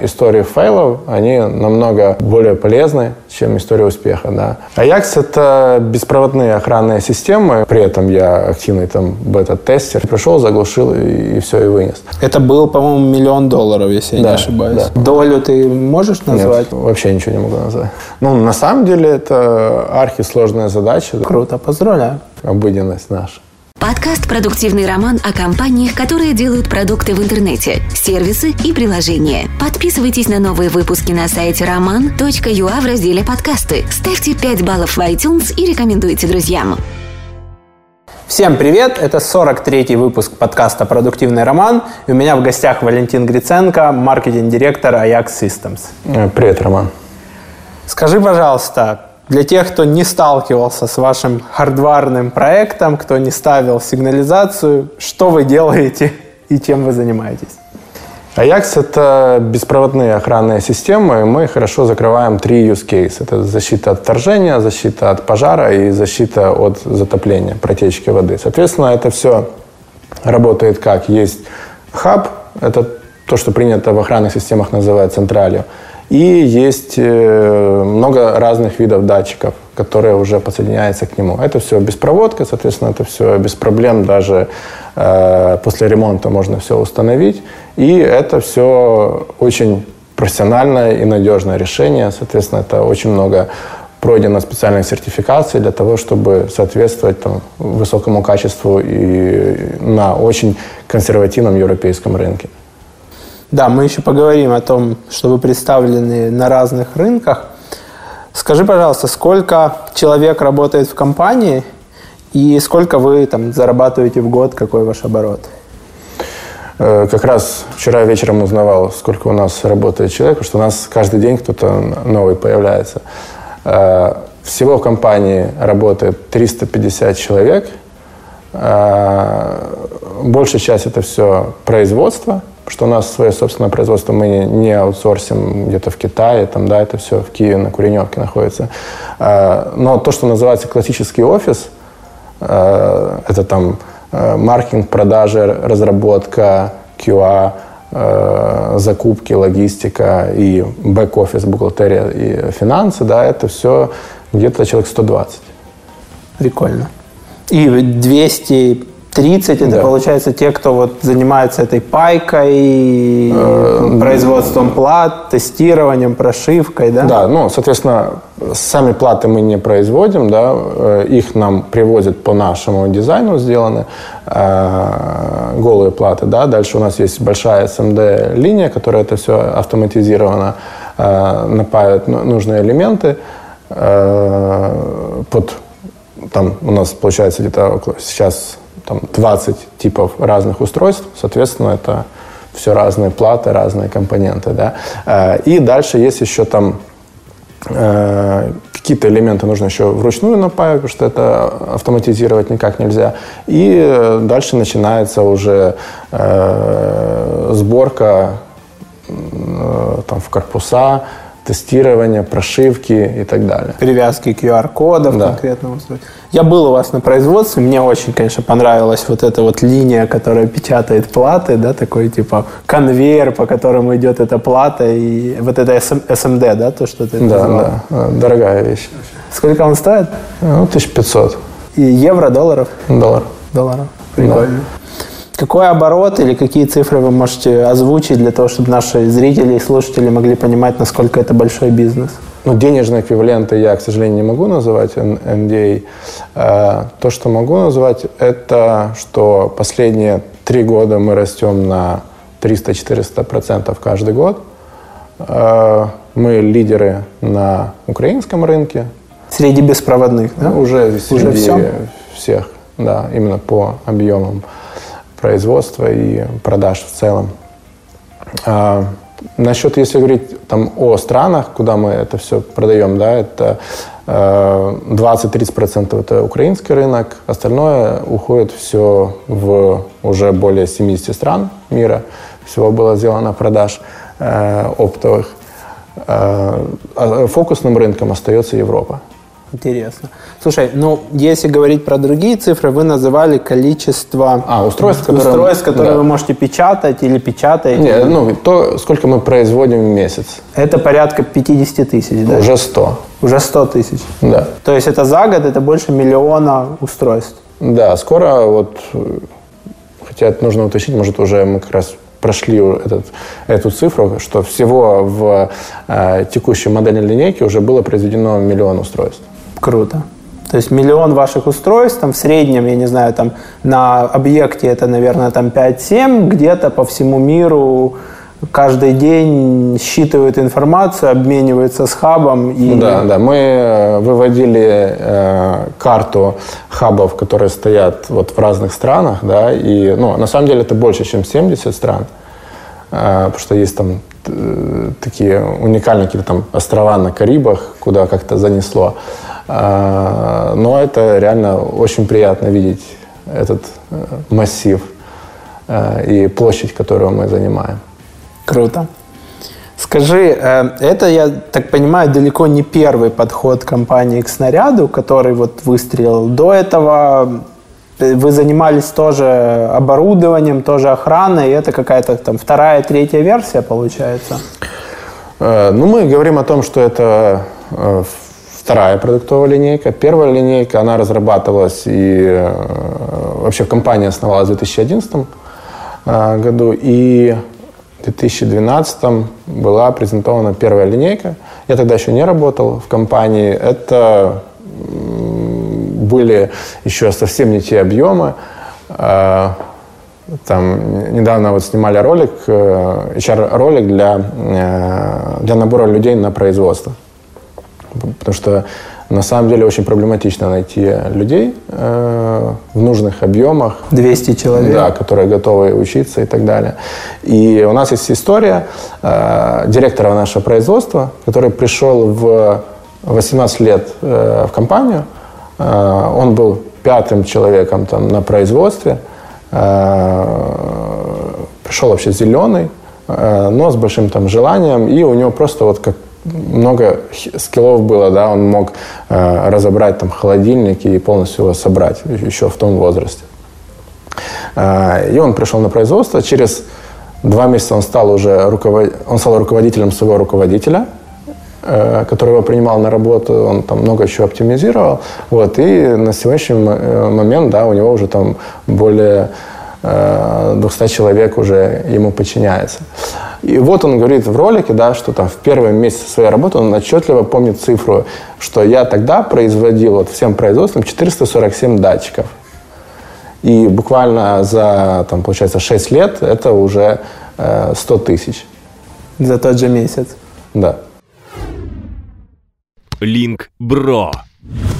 Истории фейлов, они намного более полезны, чем история успеха. Да. Ajax — это беспроводные охранные системы. При этом я активный там бета-тестер. Пришел, заглушил и, и все, и вынес. Это был, по-моему, миллион долларов, если я Да, не ошибаюсь. да. Долю ты можешь назвать? Нет, вообще ничего не могу назвать. Ну, на самом деле, это архисложная задача. Круто, поздравляю. Обыденность наша. Подкаст «Продуктивный роман» о компаниях, которые делают продукты в интернете, сервисы и приложения. Подписывайтесь на новые выпуски на сайте roman.ua в разделе «Подкасты». Ставьте 5 баллов в iTunes и рекомендуйте друзьям. Всем привет! Это 43-й выпуск подкаста «Продуктивный роман». И у меня в гостях Валентин Гриценко, маркетинг-директор Ajax Systems. Привет, Роман. Скажи, пожалуйста, для тех, кто не сталкивался с вашим хардварным проектом, кто не ставил сигнализацию, что вы делаете и чем вы занимаетесь? Ajax — это беспроводные охранные системы. Мы хорошо закрываем три use case. Это защита от вторжения, защита от пожара и защита от затопления, протечки воды. Соответственно, это все работает как? Есть хаб, это то, что принято в охранных системах называть централью. И есть э, много разных видов датчиков, которые уже подсоединяются к нему. Это все беспроводка, соответственно, это все без проблем. Даже э, после ремонта можно все установить. И это все очень профессиональное и надежное решение. Соответственно, это очень много пройдено специальных сертификаций для того, чтобы соответствовать там, высокому качеству и на очень консервативном европейском рынке. Да, мы еще поговорим о том, что вы представлены на разных рынках. Скажи, пожалуйста, сколько человек работает в компании и сколько вы там зарабатываете в год, какой ваш оборот? Э, Как раз вчера вечером узнавал, сколько у нас работает человек, потому что у нас каждый день кто-то новый появляется. Э, Всего в компании работает 350 человек. Э, Большая часть это все производство, что у нас свое собственное производство, мы не- аутсорсим где-то в Китае, там, да, это все в Киеве на Куреневке находится. Э, Но то, что называется классический офис, Э, Это там э, маркетинг, продажи, разработка, QA, закупки, логистика и бэк-офис, бухгалтерия и финансы, да, это все где-то человек 120. Прикольно. И 230 это Да. получается те, кто вот занимается этой пайкой, производством плат, тестированием, прошивкой, да? Да, ну, соответственно, сами платы мы не производим, да, э, их нам привозят по нашему дизайну сделаны, э, голые платы, да, дальше у нас есть большая SMD-линия, которая это все автоматизированно э, напаивает ну- нужные элементы э, под, там у нас получается где-то около сейчас там 20 типов разных устройств, соответственно, это все разные платы, разные компоненты, да. Э, И дальше есть еще там Э, Какие-то элементы нужно еще вручную напаивать, потому что это автоматизировать никак нельзя. И э, дальше начинается уже сборка там, в корпуса, тестирование, прошивки и так далее. привязки QR-кодов Да. устройства. Я был у вас на производстве, мне очень, конечно, понравилась вот эта вот линия, которая печатает платы, да, такой типа конвейер, по которому идет эта плата, и вот это SM SMD, да, то, что ты Да, назвал. да, э, дорогая вещь. Сколько он стоит? Ну, 1500 И евро, долларов? долларов. Долларов. Прикольно. Какой оборот или какие цифры вы можете озвучить для того, чтобы наши зрители и слушатели могли понимать, насколько это большой бизнес? Ну, денежные эквиваленты я, к сожалению, не могу называть, NDA. Э, То, что могу назвать, это что последние три года мы растем на 300-400% каждый год. Э, Мы лидеры на украинском рынке. Среди беспроводных, да? Ну, уже Уже среди всё? всех, да, именно по объемам производства и продаж в целом. А, насчет, если говорить там о странах, куда мы это все продаем, да, это э, 20-30% это украинский рынок, остальное уходит все в уже более 70 стран мира. Всего было сделано продаж э, оптовых. Э, а фокусным рынком остается Европа. Интересно. Слушай, ну, если говорить про другие цифры, вы называли количество А, устройств, которые- устройств, которые да. вы можете печатать или печатаете. Не, ну, то, сколько мы производим в месяц. Это порядка 50 тысяч, да? Уже 100. Уже 100 тысяч. Да. То есть это за год, это больше миллиона устройств. Да, скоро вот, хотя это нужно уточнить, может уже мы как раз прошли этот, эту цифру, что всего в э, текущей модельной линейке уже было произведено миллион устройств. Круто. То есть миллион ваших устройств, там в среднем, я не знаю, там на объекте это, наверное, там 5-7, где-то по всему миру каждый день считывают информацию, обмениваются с хабом. И... Да, да. Мы э, выводили э, карту хабов, которые стоят вот в разных странах, да, и, ну, на самом деле это больше, чем 70 стран, э, потому что есть там э, такие уникальные какие-то там острова на Карибах, куда как-то занесло. Э, но это реально очень приятно видеть этот э, массив э, и площадь, которую мы занимаем. Круто. Скажи, э, это, я так понимаю, далеко не первый подход компании к снаряду, который вот выстрелил. До этого вы занимались тоже оборудованием, тоже охраной, и это какая-то там вторая, третья версия получается? Э, Ну, мы говорим о том, что это э, вторая продуктовая линейка. Первая линейка, она разрабатывалась и э, вообще компания основалась в 2011 э, году. И в 2012 была презентована первая линейка. Я тогда еще не работал в компании. Это были еще совсем не те объемы. Э, Там недавно вот снимали ролик, э, HR-ролик для, э, для набора людей на производство. Потому что на самом деле очень проблематично найти людей э, в нужных объемах, 200 человек? да, которые готовы учиться и так далее. И у нас есть история э, директора нашего производства, который пришел в 18 лет э, в компанию. Э, он был пятым человеком там, на производстве. Э, пришел вообще зеленый, э, но с большим там желанием. И у него просто вот как много скиллов было, да, он мог разобрать там холодильник и полностью его собрать еще в том возрасте. И он пришел на производство. Через два месяца он стал уже руковод... он стал руководителем своего руководителя, который его принимал на работу. Он там много еще оптимизировал. Вот. И на сегодняшний э, момент, да, у него уже там более э, 200 человек уже ему подчиняется. И вот он говорит в ролике, да, что там в первый месяц своей работы он отчетливо помнит цифру, что я тогда производил вот всем производством 447 датчиков. И буквально за, там, получается, 6 лет это уже э, 100 тысяч. За тот же месяц. Да. LinkBro.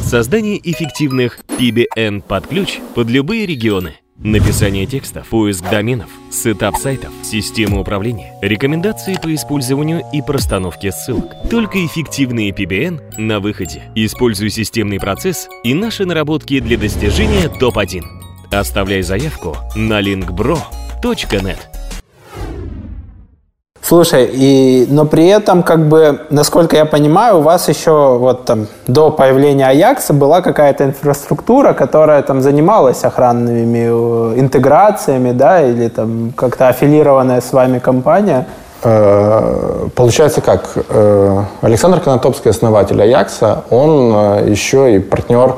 Создание эффективных PBN под ключ под любые регионы. Написание текстов, поиск доменов, setup сайтов, система управления, рекомендации по использованию и простановке ссылок. Только эффективные PBN на выходе. Используй системный процесс и наши наработки для достижения топ-1. Оставляй заявку на linkbro.net. Слушай, и, но при этом, как бы, насколько я понимаю, у вас еще вот там до появления Аякса была какая-то инфраструктура, которая там занималась охранными э, интеграциями, да, или там как-то аффилированная с вами компания. Э, Получается как? Э, Александр Конотопский, основатель Аякса, он еще и партнер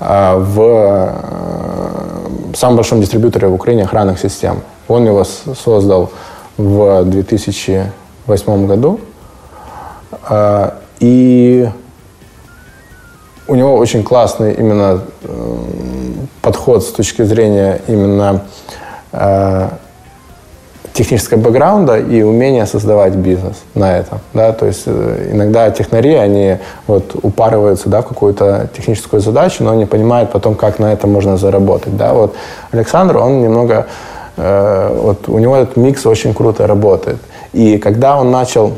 в самом большом дистрибьюторе в Украине охранных систем. Он его создал в 2008 году. Э, И у него очень классный именно подход с точки зрения именно э, технического бэкграунда и умения создавать бизнес на этом. Да? То есть э, иногда технари, они вот упарываются да, в какую-то техническую задачу, но не понимают потом, как на этом можно заработать. Да? Вот Александр, он немного, вот у него этот микс очень круто работает. И когда он начал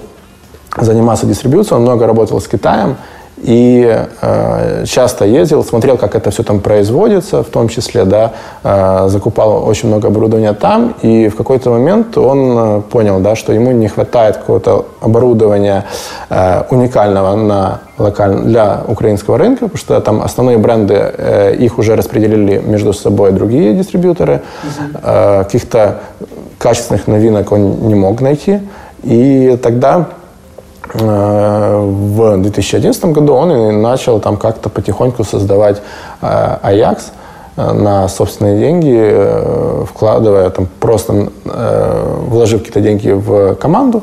заниматься дистрибьюцией, он много работал с Китаем, и э, часто ездил, смотрел, как это все там производится, в том числе, да, э, закупал очень много оборудования там, и в какой-то момент он э, понял, да, что ему не хватает какого-то оборудования э, уникального на локаль... для украинского рынка, потому что там основные бренды, э, их уже распределили между собой другие дистрибьюторы, э, каких-то качественных новинок он не мог найти, и тогда в 2011 году он и начал там как-то потихоньку создавать э, Аякс э, на собственные деньги, вкладывая там просто, вложив какие-то деньги в команду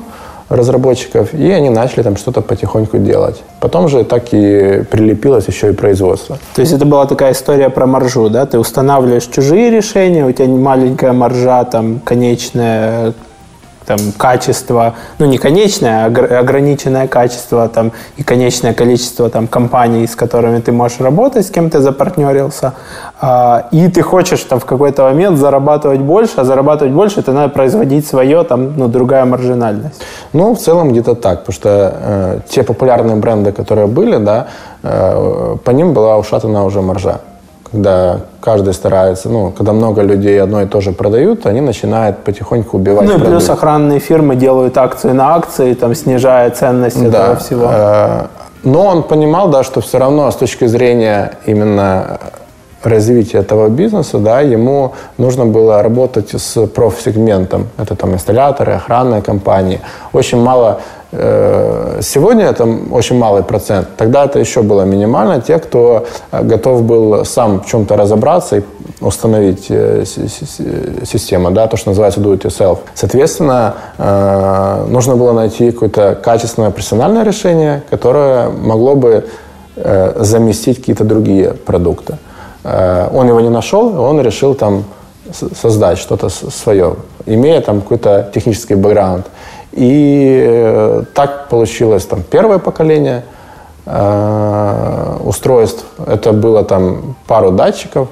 разработчиков, и они начали там что-то потихоньку делать. Потом же так и прилепилось еще и производство. То есть это была такая история про маржу, да? Ты устанавливаешь чужие решения, у тебя маленькая маржа, там, конечная, там, качество, ну, не конечное, а ограниченное качество там, и конечное количество там, компаний, с которыми ты можешь работать, с кем ты запартнерился, а, и ты хочешь там, в какой-то момент зарабатывать больше, а зарабатывать больше, это надо производить свое, там, ну, другая маржинальность. Ну, в целом где-то так, потому что э, те популярные бренды, которые были, да, э, по ним была ушатана уже маржа когда каждый старается, ну, когда много людей одно и то же продают, они начинают потихоньку убивать Ну и плюс охранные фирмы делают акции на акции, там, снижая ценность да. этого всего. Э, но он понимал, да, что все равно с точки зрения именно развития этого бизнеса, да, ему нужно было работать с профсегментом. Это там инсталляторы, охранные компании. Очень мало сегодня это очень малый процент. Тогда это еще было минимально. Те, кто э, готов был сам в чем-то разобраться и установить э, систему, да, то, что называется do it yourself. Соответственно, нужно было найти какое-то качественное профессиональное решение, которое могло бы заместить какие-то другие продукты. Он его не нашел, он решил там создать что-то свое, имея там какой-то технический бэкграунд. И э, так получилось там первое поколение э, устройств. Это было там пару датчиков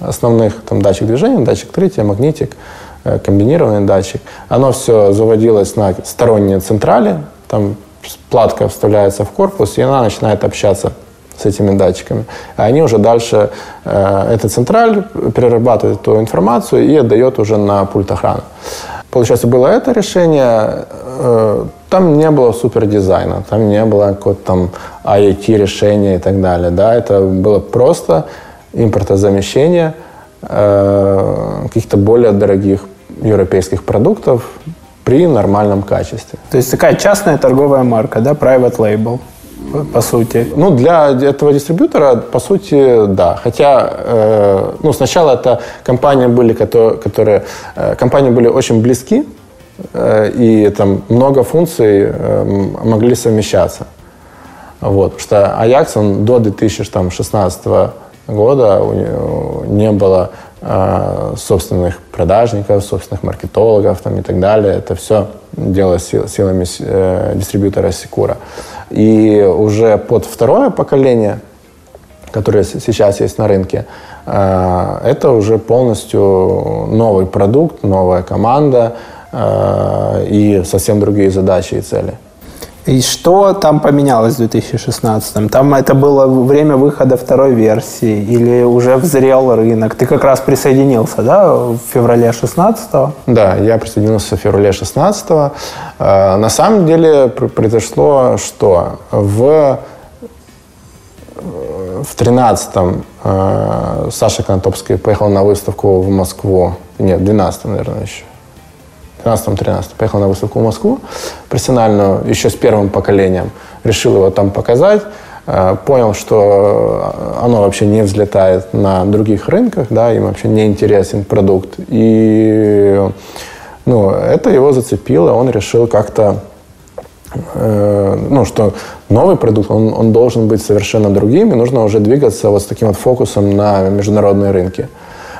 основных, там датчик движения, датчик открытия, магнитик, э, комбинированный датчик. Оно все заводилось на сторонние централи, там платка вставляется в корпус, и она начинает общаться с этими датчиками. А они уже дальше, э, эта централь перерабатывает эту информацию и отдает уже на пульт охраны. Получается, было это решение, э, там не было супер дизайна, там не было какого-то там IoT решения и так далее. Да? Это было просто импортозамещение э, каких-то более дорогих европейских продуктов при нормальном качестве. То есть такая частная торговая марка, да, private label по сути. Ну, для этого дистрибьютора, по сути, да. Хотя, э, ну, сначала это компании были, которые, которые э, компании были очень близки, э, и там много функций э, могли совмещаться. Вот, потому что Ajax, он до 2016 года не было собственных продажников, собственных маркетологов там, и так далее. Это все делалось силами э, дистрибьютора Секура. И уже под второе поколение, которое сейчас есть на рынке, э, это уже полностью новый продукт, новая команда э, и совсем другие задачи и цели. И что там поменялось в 2016? Там это было время выхода второй версии или уже взрел рынок? Ты как раз присоединился, да, в феврале 16 -го? Да, я присоединился в феврале 16 -го. Э, на самом деле произошло что? В в 13-м э, Саша Конотопский поехал на выставку в Москву. Нет, в 12 наверное, еще. 12-13 поехал на выставку в Москву профессиональную, еще с первым поколением. Решил его там показать. Э, понял, что оно вообще не взлетает на других рынках, да, им вообще не интересен продукт. И ну, это его зацепило, он решил как-то э, ну, что новый продукт, он, он должен быть совершенно другим, и нужно уже двигаться вот с таким вот фокусом на международные рынки.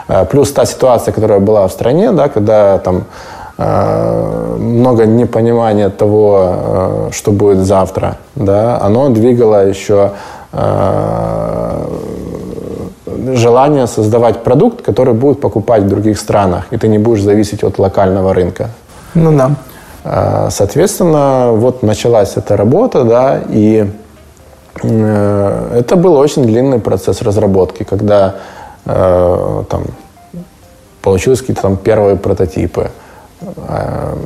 Э, плюс та ситуация, которая была в стране, да, когда там Э, много непонимания того, э, что будет завтра, да, оно двигало еще э, желание создавать продукт, который будет покупать в других странах, и ты не будешь зависеть от локального рынка. Ну да. Соответственно, вот началась эта работа, да, и Э, это был очень длинный процесс разработки, когда э, там получились какие-то там первые прототипы. Э,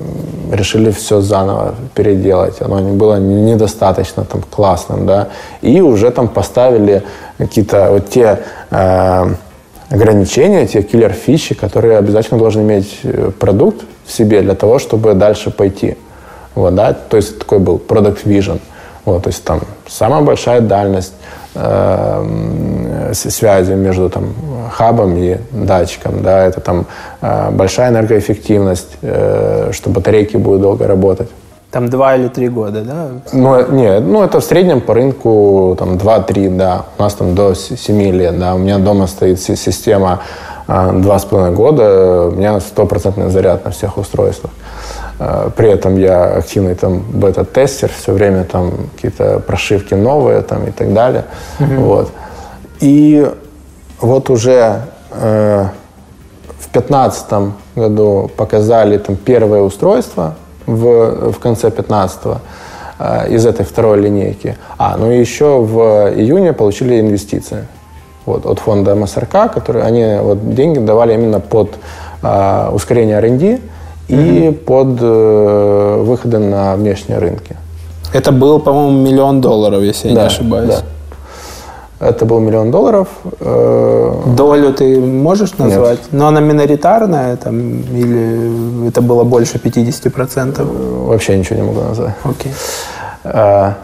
решили все заново переделать. Оно не было недостаточно там классным, да. И уже там поставили какие-то вот те э, ограничения, те киллер-фичи, которые обязательно должен иметь э, продукт в себе для того, чтобы дальше пойти. Вот, да? То есть такой был product vision. Вот, то есть там самая большая дальность э, связи между там, хабом и датчиком. Да? Это там э, большая энергоэффективность, э, что батарейки будут долго работать. Там два или три года, да? Ну, не, ну это в среднем по рынку там 2-3, да. У нас там до 7 лет, да. У меня дома стоит система два с половиной года, у меня стопроцентный заряд на всех устройствах. При этом я активный там бета-тестер, все время там какие-то прошивки новые там и так далее. Mm-hmm. Вот. И вот уже э, в 2015 году показали там первое устройство, в, в конце 15-го э, из этой второй линейки. А, ну и еще в июне получили инвестиции вот, от фонда МСРК, которые они вот, деньги давали именно под э, ускорение R&D и mm-hmm. под э, выходы на внешние рынки. Это был, по-моему, миллион долларов, если я да, не ошибаюсь. Да. Это был миллион долларов. Э, Долю ты можешь назвать? Нет. Но она миноритарная там, или это было больше 50%? Э, вообще ничего не могу назвать. Окей. Okay.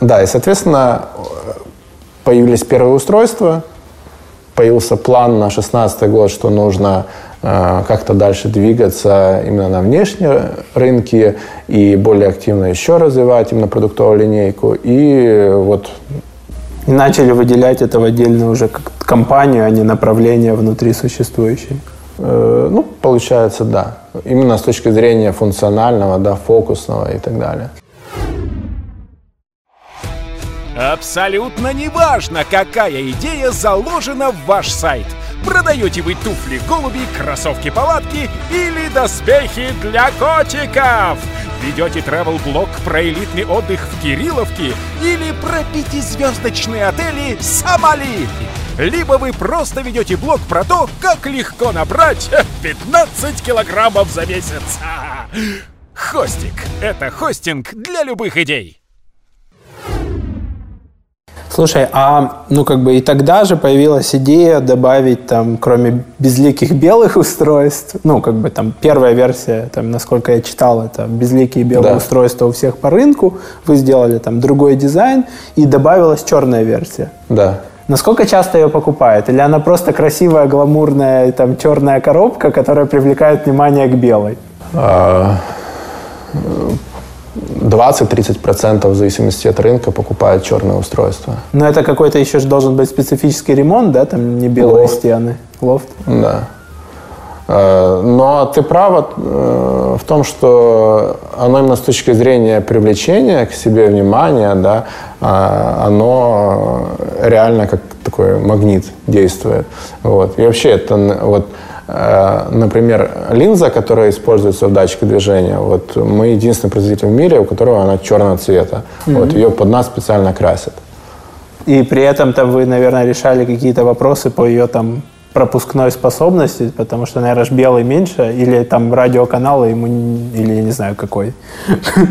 Да, и, соответственно, появились первые устройства, появился план на 2016 год, что нужно э, как-то дальше двигаться именно на внешние рынки и более активно еще развивать именно продуктовую линейку. И вот и начали выделять это в отдельную уже как компанию, а не направление внутри существующей. Э, ну, получается, да. Именно с точки зрения функционального, да, фокусного и так далее. Абсолютно неважно, какая идея заложена в ваш сайт. Продаете вы туфли, голуби, кроссовки-палатки или доспехи для котиков – Ведете travel-блог про элитный отдых в Кирилловке или про пятизвездочные отели Сомали. Либо вы просто ведете блог про то, как легко набрать 15 килограммов за месяц. Хостик – это хостинг для любых идей. Слушай, а ну как бы и тогда же появилась идея добавить там, кроме безликих белых устройств, ну как бы там первая версия, там, насколько я читал, это безликие белые да. устройства у всех по рынку, вы сделали там другой дизайн и добавилась черная версия. Да. Насколько часто ее покупают? Или она просто красивая, гламурная, там черная коробка, которая привлекает внимание к белой? А, 20-30% в зависимости от рынка покупают черное устройство. Но это какой-то еще же должен быть специфический ремонт, да? Там не белые Лофт. стены. Лофт? Да. Э, но ты права э, в том, что оно именно с точки зрения привлечения к себе внимания, да, э, оно реально как такой магнит действует. Вот. И вообще это вот например, линза, которая используется в датчике движения, вот мы единственный производитель в мире, у которого она черного цвета. Mm-hmm. Вот ее под нас специально красят. И при этом там вы, наверное, решали какие-то вопросы по ее там пропускной способности, потому что, наверное, белый меньше, или там радиоканал ему, или я не знаю какой,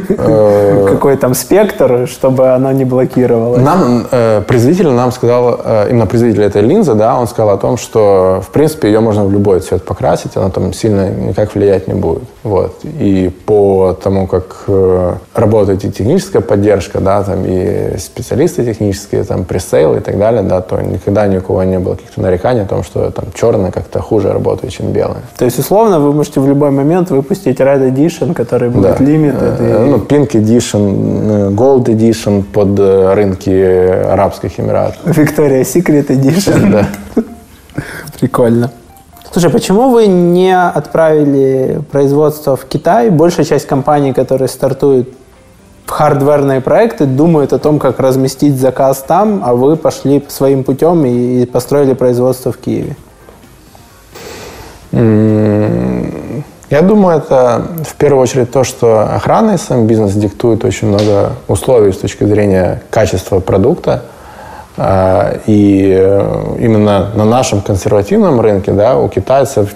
э, какой там спектр, чтобы оно не блокировалось. Нам, э, производитель нам сказал, э, именно производитель этой линзы, да, он сказал о том, что, в принципе, ее можно в любой цвет покрасить, она там сильно никак влиять не будет. Вот. И по тому, как работает и техническая поддержка, да, там и специалисты технические, там пресейл и так далее, да, то никогда ни у кого не было каких-то нареканий о том, что там черный как-то хуже работает, чем белый. То есть, условно, вы можете в любой момент выпустить Red Edition, который будет да. limited. И... Ну, Pink Edition, Gold Edition под э, рынки Арабских Эмиратов. Victoria Secret Edition. Да. Прикольно. Слушай, почему вы не отправили производство в Китай? Большая часть компаний, которые стартуют в хардверные проекты, думают о том, как разместить заказ там, а вы пошли своим путем и построили производство в Киеве. Я думаю, это в первую очередь то, что охранный сам бизнес диктует очень много условий с точки зрения качества продукта. А, и э, именно на нашем консервативном рынке да, у китайцев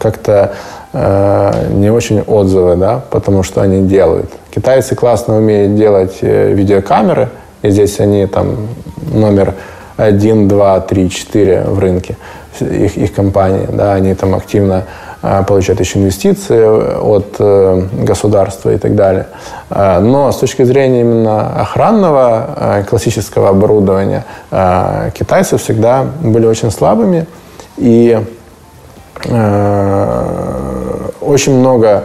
как-то не очень отзывы, да, потому что они делают. Китайцы классно умеют делать э, видеокамеры, и здесь они там номер один, два, три, четыре в рынке их, их компании, да, они там активно а, получают еще инвестиции от э, государства и так далее. Но с точки зрения именно охранного классического оборудования китайцы всегда были очень слабыми и очень много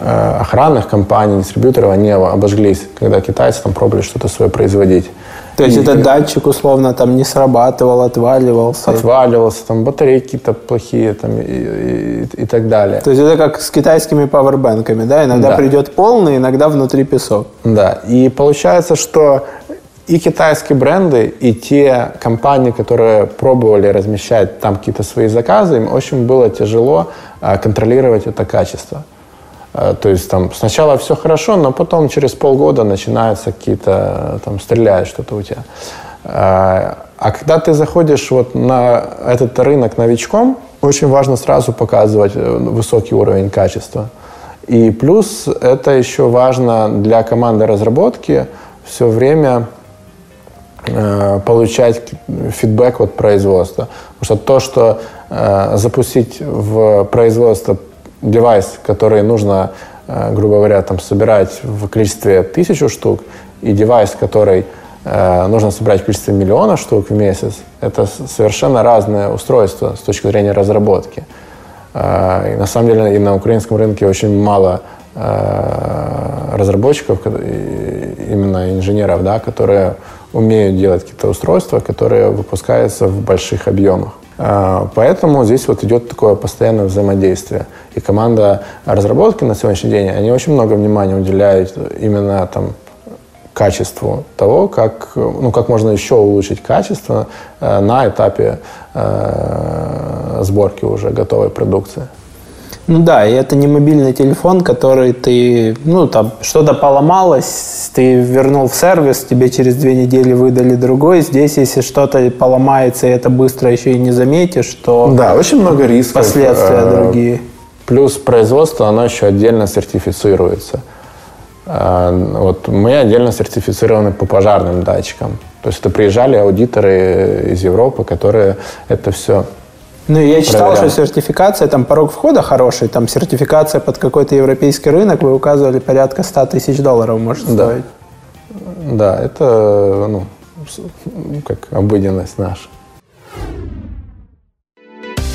охранных компаний, дистрибьюторов, они обожглись, когда китайцы там пробовали что-то свое производить. То есть и, этот датчик условно там не срабатывал, отваливался? Отваливался, там батарейки какие-то плохие там, и, и, и так далее. То есть это как с китайскими пауэрбэнками, да? Иногда да. придет полный, иногда внутри песок. Да, и получается, что и китайские бренды, и те компании, которые пробовали размещать там какие-то свои заказы, им очень было тяжело а, контролировать это качество. Э, то есть там сначала все хорошо, но потом через полгода начинаются какие-то, э, там стреляют что-то у тебя. Э, а когда ты заходишь вот на этот рынок новичком, очень важно сразу показывать высокий уровень качества. И плюс это еще важно для команды разработки все время получать фидбэк от производства. Потому что то, что запустить в производство девайс, который нужно, э, грубо говоря, там, собирать в количестве тысячу штук, и девайс, который э, нужно собирать в количестве миллиона штук в месяц, это совершенно разное устройство с точки зрения разработки. Э, и на самом деле и на украинском рынке очень мало разработчиков, именно инженеров, да, которые умеют делать какие-то устройства, которые выпускаются в больших объемах. А, поэтому здесь вот идет такое постоянное взаимодействие. И команда разработки на сегодняшний день, они очень много внимания уделяют именно там качеству того, как, ну, как можно еще улучшить качество э, на этапе э, сборки уже готовой продукции. Ну да, и это не мобильный телефон, который ты, ну там, что-то поломалось, ты вернул в сервис, тебе через две недели выдали другой. Здесь, если что-то поломается, и это быстро еще и не заметишь, то... Да, очень много рисков. Последствия э, другие. Плюс производство, оно еще отдельно сертифицируется. Э, вот мы отдельно сертифицированы по пожарным датчикам. То есть это приезжали аудиторы из Европы, которые это все ну, я читал, проверял. что сертификация, там порог входа хороший, там сертификация под какой-то европейский рынок, вы указывали, порядка 100 тысяч долларов может да. стоить. Да, это, ну, как обыденность наша.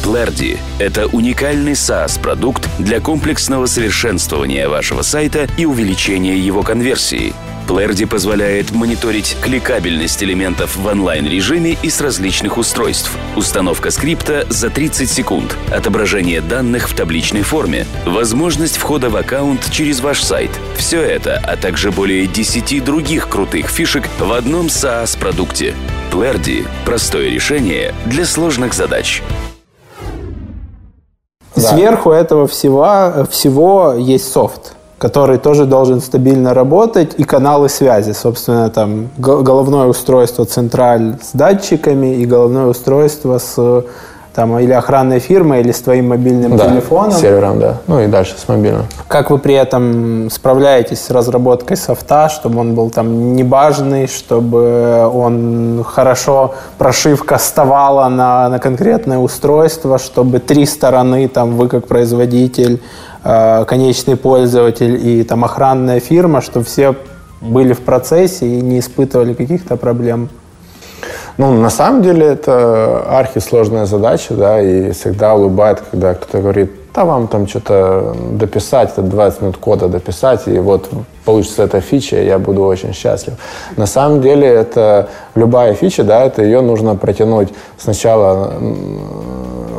Clardy – это уникальный SaaS-продукт для комплексного совершенствования вашего сайта и увеличения его конверсии – Clardy позволяет мониторить кликабельность элементов в онлайн-режиме и с различных устройств. Установка скрипта за 30 секунд, отображение данных в табличной форме, возможность входа в аккаунт через ваш сайт. Все это, а также более 10 других крутых фишек в одном SaaS-продукте. Clardy – простое решение для сложных задач. Сверху этого всего, всего есть софт который тоже должен стабильно работать, и каналы связи, собственно, там головное устройство централь с датчиками и головное устройство с там, или охранной фирмой, или с твоим мобильным да, телефоном. С сервером, да. Ну и дальше с мобильным. Как вы при этом справляетесь с разработкой софта, чтобы он был там не бажный, чтобы он хорошо, прошивка вставала на, на конкретное устройство, чтобы три стороны, там, вы как производитель, Э, конечный пользователь и там охранная фирма, чтобы все были в процессе и не испытывали каких-то проблем? Ну, на самом деле это архисложная задача, да, и всегда улыбает, когда кто-то говорит, да вам там что-то дописать, это 20 минут кода дописать, и вот получится эта фича, и я буду очень счастлив. На самом деле это любая фича, да, это ее нужно протянуть сначала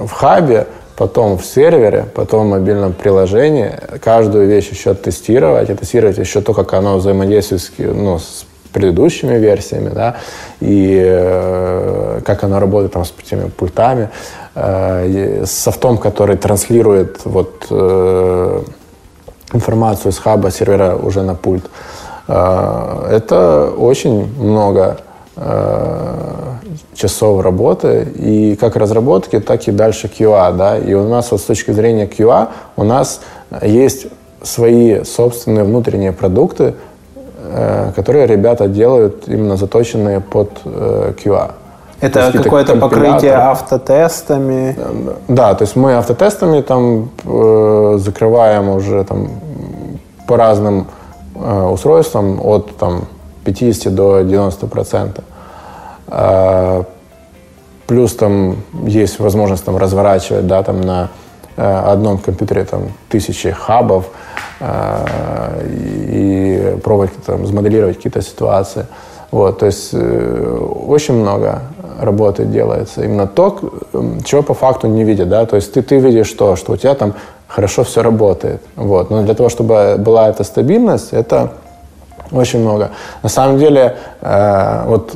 в хабе, потом в сервере, потом в мобильном приложении, каждую вещь еще тестировать, и тестировать еще то, как оно взаимодействует с, ну, с предыдущими версиями, да, и э, как оно работает там с этими пультами, э, с софтом, который транслирует вот э, информацию с хаба сервера уже на пульт. Э, это очень много э, часов работы и как разработки, так и дальше QA. Да? И у нас вот с точки зрения QA у нас есть свои собственные внутренние продукты, которые ребята делают именно заточенные под э, QA. Это какое-то покрытие автотестами? Да, то есть мы автотестами там э, закрываем уже там по разным э, устройствам от там 50 до 90 процентов. Э, плюс там есть возможность там разворачивать, да, там на э, одном компьютере там тысячи хабов э, и пробовать там смоделировать какие-то ситуации. Вот, то есть э, очень много работы делается. Именно то, чего по факту не видят, да, то есть ты, ты видишь то, что у тебя там хорошо все работает, вот. Но для того, чтобы была эта стабильность, это очень много. На самом деле, э, вот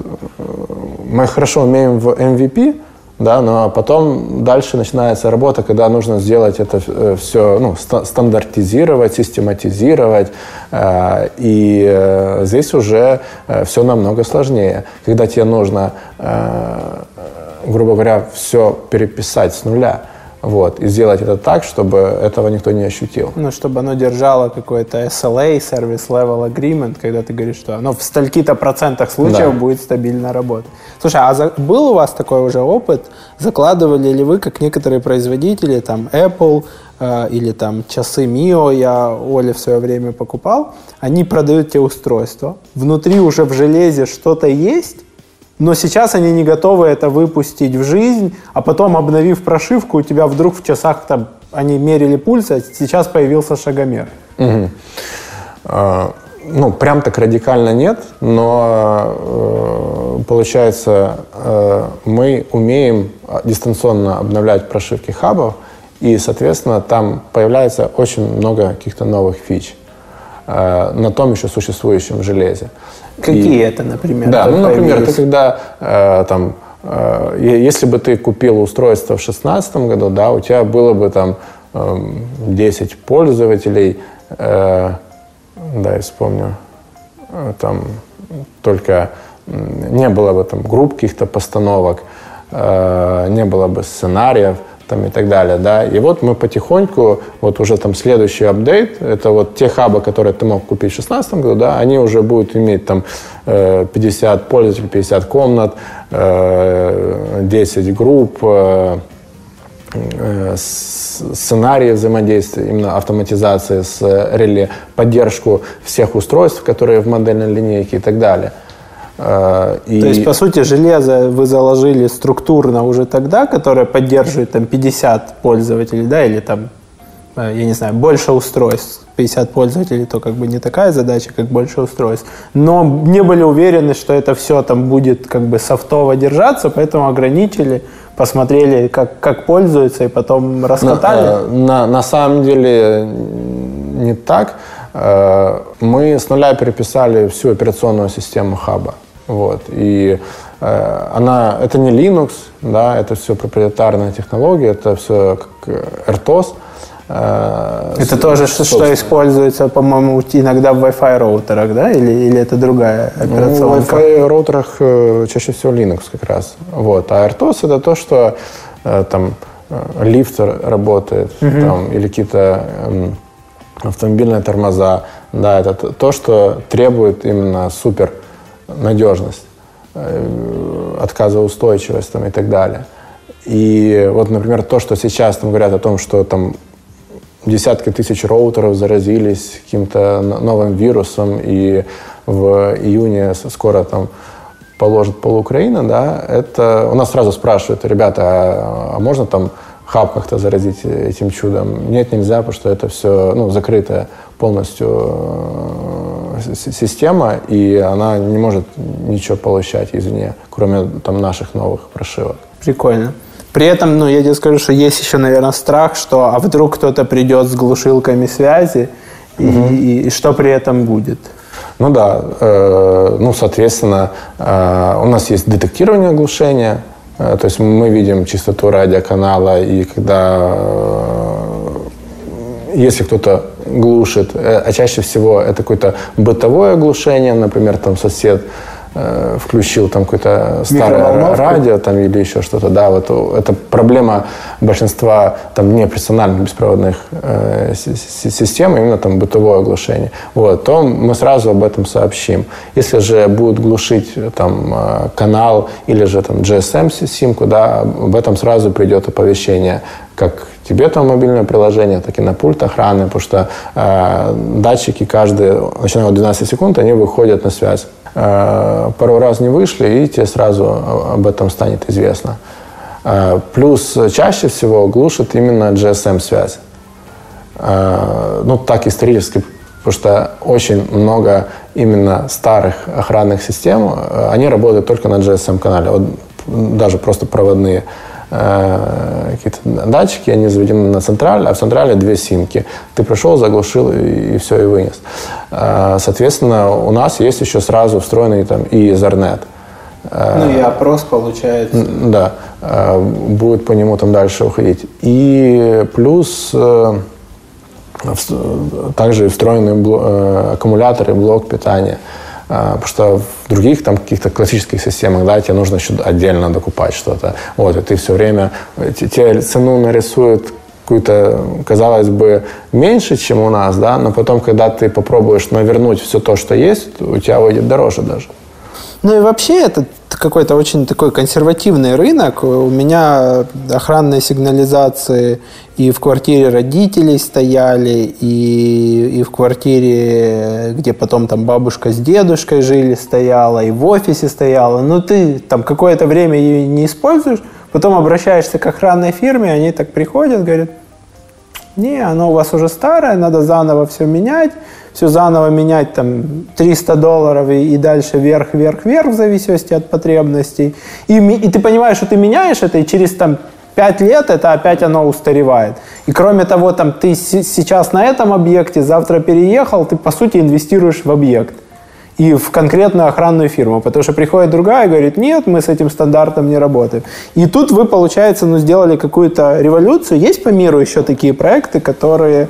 мы хорошо умеем в MVP, да, но потом дальше начинается работа, когда нужно сделать это все, ну, стандартизировать, систематизировать, э, и э, здесь уже э, все намного сложнее, когда тебе нужно, э, грубо говоря, все переписать с нуля. Вот, и сделать это так, чтобы этого никто не ощутил. Ну, чтобы оно держало какой-то SLA, Service Level Agreement, когда ты говоришь, что оно в стольки-то процентах случаев да. будет стабильно работать. Слушай, а за... был у вас такой уже опыт? Закладывали ли вы, как некоторые производители, там, Apple э, или там часы Mio, я Оле в свое время покупал, они продают те устройства, внутри уже в железе что-то есть, но сейчас они не готовы это выпустить в жизнь, а потом, обновив прошивку, у тебя вдруг в часах там они мерили пульс, а сейчас появился шагомер. Угу. А, ну, прям так радикально нет, но э, получается, э, мы умеем дистанционно обновлять прошивки хабов, и, соответственно, там появляется очень много каких-то новых фич на том еще существующем железе. Какие и, это, например? Да, ну, например, это когда э, там, э, если бы ты купил устройство в 2016 году, да, у тебя было бы там э, 10 пользователей, э, да, я вспомню, э, там только не было бы там групп каких-то постановок, э, не было бы сценариев, там и так далее, да. И вот мы потихоньку, вот уже там следующий апдейт, это вот те хабы, которые ты мог купить в 2016 году, да, они уже будут иметь там 50 э, пользователей, 50 комнат, 10 э, групп, э, сценарии взаимодействия, именно автоматизации с реле, поддержку всех устройств, которые в модельной линейке и так далее – и... То есть, по сути, железо вы заложили структурно уже тогда, которое поддерживает там 50 пользователей, да, или там, э, я не знаю, больше устройств. 50 пользователей, то как бы не такая задача, как больше устройств. Но не были уверены, что это все там будет как бы софтово держаться, поэтому ограничили, посмотрели, как, как пользуются, и потом раскатали. На, э, на, на самом деле не так. Мы с нуля переписали всю операционную систему хаба. Вот. И э, она, это не Linux, да, это все проприетарная технология, это все как RTOS. Э, это с, тоже, что, что используется, по-моему, иногда в Wi-Fi роутерах, да, или, или это другая операционка? Ну, в Wi-Fi роутерах э, чаще всего Linux как раз. Вот. А RTOS это то, что э, там э, лифтер работает, угу. там, или какие-то э, автомобильные тормоза. Да, это то, что требует именно супер надежность, э, отказоустойчивость там, и так далее. И вот, например, то, что сейчас там говорят о том, что там десятки тысяч роутеров заразились каким-то новым вирусом, и в июне скоро там положит пол Украины, да, это у нас сразу спрашивают, ребята, а, а можно там хаб как-то заразить этим чудом? Нет, нельзя, потому что это все ну, закрытое полностью э, система, и она не может ничего получать извне, кроме там наших новых прошивок. Прикольно. При этом, ну, я тебе скажу, что есть еще, наверное, страх, что а вдруг кто-то придет с глушилками связи, и, угу. и, и что при этом будет? Ну да, э, ну, соответственно, э, у нас есть детектирование оглушения, э, то есть мы видим частоту радиоканала, и когда, э, если кто-то глушит, э, а чаще всего это какое-то бытовое оглушение, например, там сосед э, включил там какое-то старое радио там, или еще что-то, да, вот это проблема большинства там неперсональных беспроводных э, си- си- систем, именно там бытовое оглушение, вот, то мы сразу об этом сообщим. Если же будет глушить э, там э, канал или же там GSM симку, да, об этом сразу придет оповещение как тебе там мобильное приложение, так и на пульт охраны, потому что э, датчики каждые, начиная от 12 секунд, они выходят на связь. Э, пару раз не вышли, и тебе сразу об этом станет известно. Э, плюс чаще всего глушит именно GSM-связь. Э, ну, так исторически, потому что очень много именно старых охранных систем, они работают только на GSM-канале, вот даже просто проводные какие-то датчики, они заведены на централь, а в централе две симки. Ты пришел, заглушил и, и все, и вынес. Э, соответственно, у нас есть еще сразу встроенный там и Ethernet. Ну и опрос получается. Да, э, будет по нему там дальше уходить. И плюс э, также встроенные бло- э, аккумуляторы, блок питания. Э, Потому что в других там каких-то классических системах, да, тебе нужно еще отдельно докупать что-то. Вот, и ты все время, э, те- тебе цену нарисуют какую-то, казалось бы, меньше, чем у нас, да, но потом, когда ты попробуешь навернуть все то, что есть, у тебя выйдет дороже даже. Ну и вообще это какой-то очень такой консервативный рынок. У меня охранные сигнализации и в квартире родителей стояли, и, и в квартире, где потом там бабушка с дедушкой жили, стояла, и в офисе стояла. Ну ты там какое-то время ее не используешь, потом обращаешься к охранной фирме, они так приходят, говорят, не, оно у вас уже старое, надо заново все менять. Все заново менять там 300 долларов и, и дальше вверх, вверх, вверх в зависимости от потребностей. И, и ты понимаешь, что ты меняешь это, и через там 5 лет это опять оно устаревает. И кроме того, там ты се- сейчас на этом объекте, завтра переехал, ты по сути инвестируешь в объект и в конкретную охранную фирму, потому что приходит другая и говорит, нет, мы с этим стандартом не работаем. И тут вы, получается, ну, сделали какую-то революцию. Есть по миру еще такие проекты, которые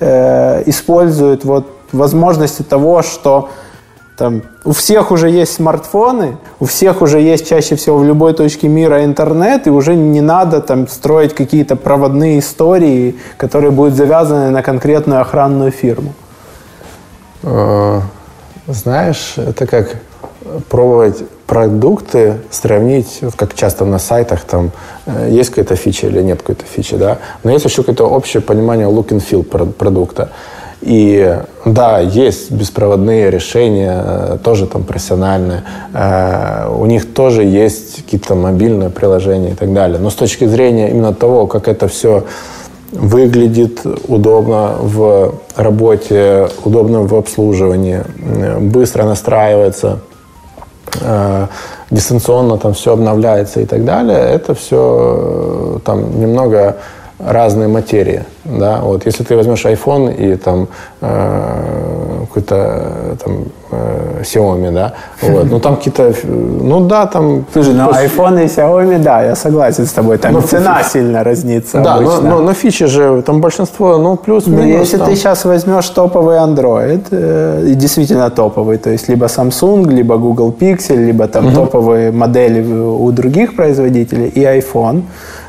э, используют вот возможности того, что там, у всех уже есть смартфоны, у всех уже есть чаще всего в любой точке мира интернет, и уже не надо там строить какие-то проводные истории, которые будут завязаны на конкретную охранную фирму. Знаешь, это как пробовать продукты, сравнить, вот как часто на сайтах там э, есть какая-то фича или нет какой-то фичи, да, но есть еще какое-то общее понимание look and feel про- продукта. И да, есть беспроводные решения, э, тоже там профессиональные, э, у них тоже есть какие-то мобильные приложения и так далее. Но с точки зрения именно того, как это все выглядит удобно в работе, удобно в обслуживании, э, быстро настраивается, э, дистанционно там все обновляется и так далее, это все там немного разные материи, да, вот если ты возьмешь iPhone и там э, какой-то э, там э, Xiaomi, да, вот, ну там какие-то, ну да, там Слушай, ну просто- iPhone и Xiaomi, да, я согласен с тобой. Там Ну, цена фи- сильно разнится да, но, обычно. но, но фичи же там большинство, ну Но плюс-минус. если там. ты сейчас возьмешь топовый Android, э, и действительно топовый, то есть либо Samsung, либо Google Pixel, либо там топовые модели у других производителей и iPhone,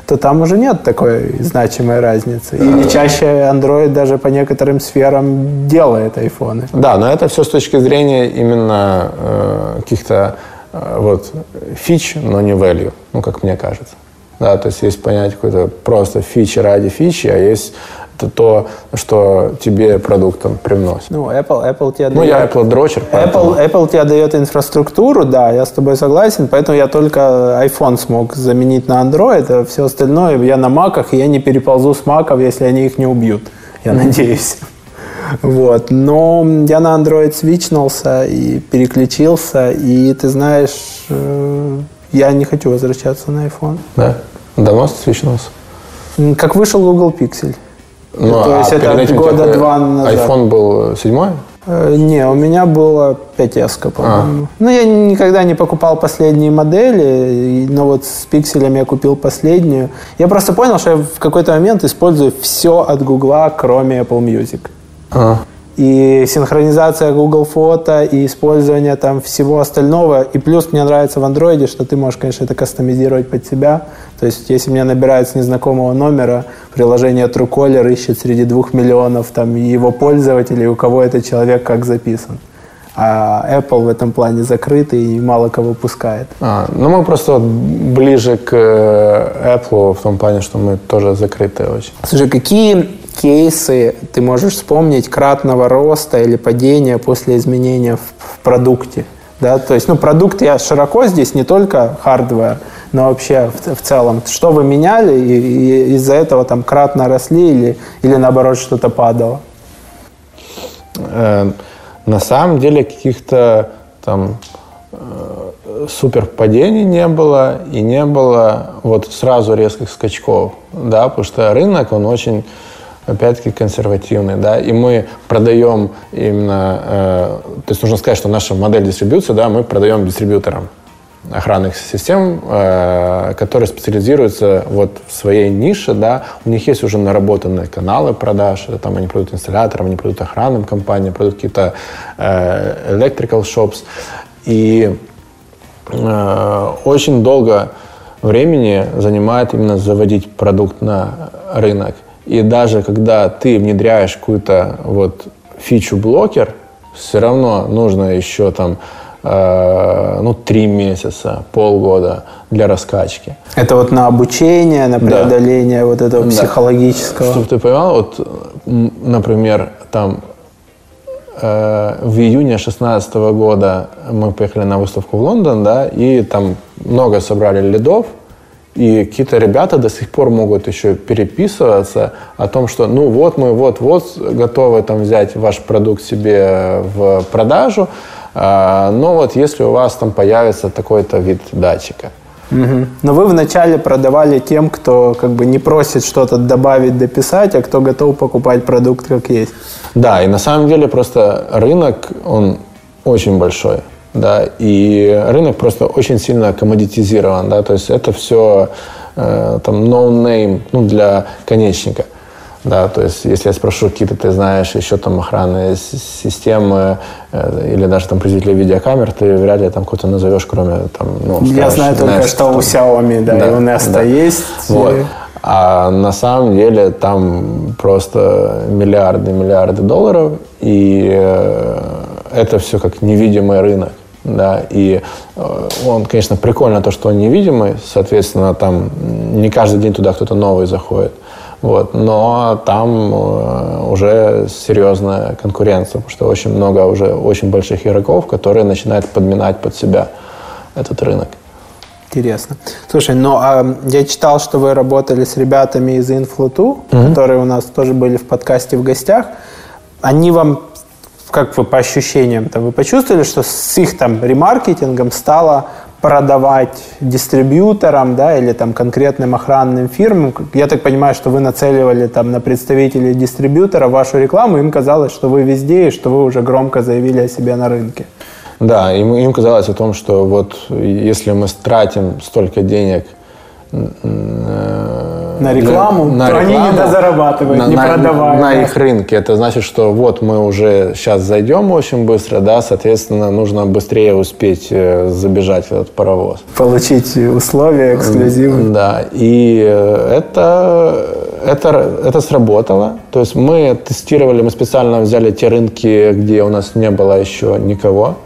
то там уже нет такой значимой разницы. Или чаще Android даже по некоторым сферам делает айфоны. Да, но это все с точки зрения именно э, каких-то э, вот фич, но не value, ну, как мне кажется. Да, то есть есть понятие какой-то просто фичи ради фичи, а есть то, то, что тебе продуктом привносит. Ну, Apple, Apple тебе Ну, дает- я Apple дрочер, поэтому... Apple, Apple тебе дает инфраструктуру, да, я с тобой согласен, поэтому я только iPhone смог заменить на Android, а все остальное я на маках, и я не переползу с маков, если они их не убьют, я надеюсь. Вот. Но я на Android свичнулся и переключился, и ты знаешь, э, я не хочу возвращаться на iPhone. Да? Давно свечнулся? М, Как вышел Google Pixel. Ну, то есть это года тебя два назад. iPhone был седьмой? Э, Не, у меня была 5S, по-моему. Ну, я никогда не покупал последние модели, но вот с пикселями я купил последнюю. Я просто понял, что я в какой-то момент использую все от Гугла, кроме Apple Music. А. И синхронизация Google фото, и использование там всего остального. И плюс мне нравится в андроиде, что ты можешь, конечно, это кастомизировать под себя. То есть, если мне набирают с незнакомого номера, приложение Truecaller ищет среди двух миллионов там его пользователей, у кого этот человек как записан. А Apple в этом плане закрытый и мало кого пускает. А, ну, мы просто ближе к э, Apple в том плане, что мы тоже закрытые очень. Слушай, какие кейсы ты можешь вспомнить кратного роста или падения после изменения в, в продукте? Да, то есть, ну, продукт я широко здесь, не только hardware, но вообще в, в целом. Что вы меняли, и, и из-за этого там кратно росли или, или наоборот что-то падало? Э, на самом деле каких-то там э, супер падений не было и не было вот сразу резких скачков, да, потому что рынок, он очень опять-таки консервативный, да, и мы продаем именно, э, то есть нужно сказать, что наша модель дистрибьюции, да, мы продаем дистрибьюторам охранных систем, э, которые специализируются вот в своей нише, да, у них есть уже наработанные каналы продаж, там они продают инсталляторам, они продают охранным компаниям, продают какие-то э, electrical shops, и э, очень долго времени занимает именно заводить продукт на рынок. И даже когда ты внедряешь какую-то вот фичу-блокер, все равно нужно еще там э, ну, три месяца, полгода для раскачки. Это вот на обучение, на Да. преодоление вот этого Да. психологического. Чтобы ты понимал, вот, например, там э, в июне 2016 года мы поехали на выставку в Лондон, да, и там много собрали лидов, и какие-то ребята до сих пор могут еще переписываться о том, что ну вот мы вот-вот готовы там взять ваш продукт себе в продажу, а, но вот если у вас там появится такой-то вид датчика. Мгм. Но вы вначале продавали тем, кто как бы не просит что-то добавить, дописать, а кто готов покупать продукт как есть. Да, и на самом деле просто рынок, он очень большой, да, и рынок просто очень сильно коммодитизирован, да, то есть это все э, там no-name, ну, для конечника, да, то есть если я спрошу, какие-то ты знаешь еще там охранные системы э, или даже там производители видеокамер, ты вряд ли там какой-то назовешь, кроме там, ну, Я знаю только, Nest, что у там. Xiaomi, да, и у Nest да. есть. Вот. А на самом деле там просто миллиарды, миллиарды долларов, и э, это все как невидимый рынок. Да, и э, он, конечно, прикольно то, что он невидимый, соответственно, там не каждый день туда кто-то новый заходит. Вот, но там э, уже серьезная конкуренция, потому что очень много уже очень больших игроков, которые начинают подминать под себя этот рынок. Интересно. Слушай, ну а я читал, что вы работали с ребятами из Influ2, которые у нас тоже были в подкасте в гостях. Они вам, как вы по ощущениям, там, вы почувствовали, что с их там ремаркетингом стало продавать дистрибьюторам, да, или там конкретным охранным фирмам. Я так понимаю, что вы нацеливали там на представителей дистрибьютора вашу рекламу, им казалось, что вы везде и что вы уже громко заявили о себе на рынке. Да, им, им казалось о том, что вот если мы тратим столько денег э, На рекламу, то они не дозарабатывают, не продавая, на да. их рынке. Это значит, что вот мы уже сейчас зайдем очень быстро, да, соответственно, нужно быстрее успеть э, забежать в этот паровоз. Получить условия, эксклюзивы. Да, и э, это, это, это сработало. То есть мы тестировали, мы специально взяли те рынки, где у нас не было еще никого.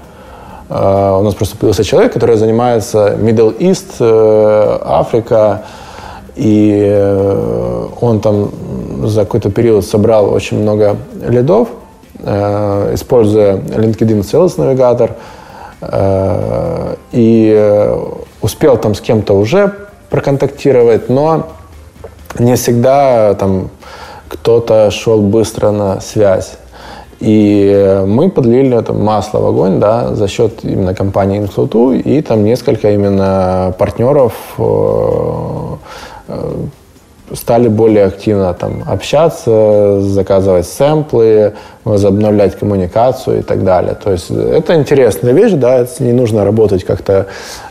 Э, У нас просто появился человек, который занимается Middle East, э, Африка, и э, он там за какой-то период собрал очень много лидов, используя LinkedIn Sales Navigator, и успел там с кем-то уже проконтактировать, но не всегда там кто-то шел быстро на связь. И э, мы подлили там, масло в огонь, да, за счет именно компании Influ2 и там несколько именно партнеров, э, э, стали более активно там общаться, заказывать сэмплы, возобновлять коммуникацию и так далее. То есть это интересная вещь, да, не нужно работать как-то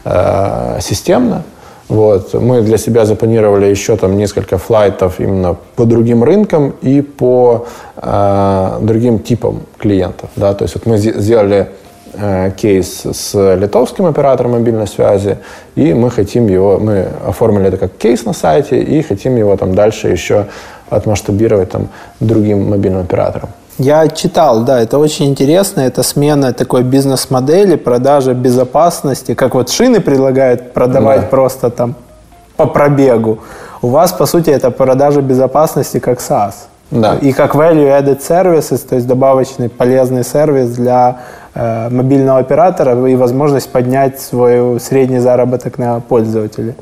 э, системно. Вот. Мы для себя запланировали еще там несколько флайтов именно по другим рынкам и по э, другим типам клиентов. Да? То есть вот мы сделали э, кейс с литовским оператором мобильной связи, и мы хотим его, мы оформили это как кейс на сайте, и хотим его там дальше еще отмасштабировать там другим мобильным операторам. Я читал, да, это очень интересно. Это смена такой бизнес-модели, продажа безопасности, как вот шины предлагают продавать да. просто там по пробегу. У вас, по сути, это продажа безопасности как SaaS. Да. И как value-added services, то есть добавочный полезный сервис для э, мобильного оператора и возможность поднять свой средний заработок на пользователя.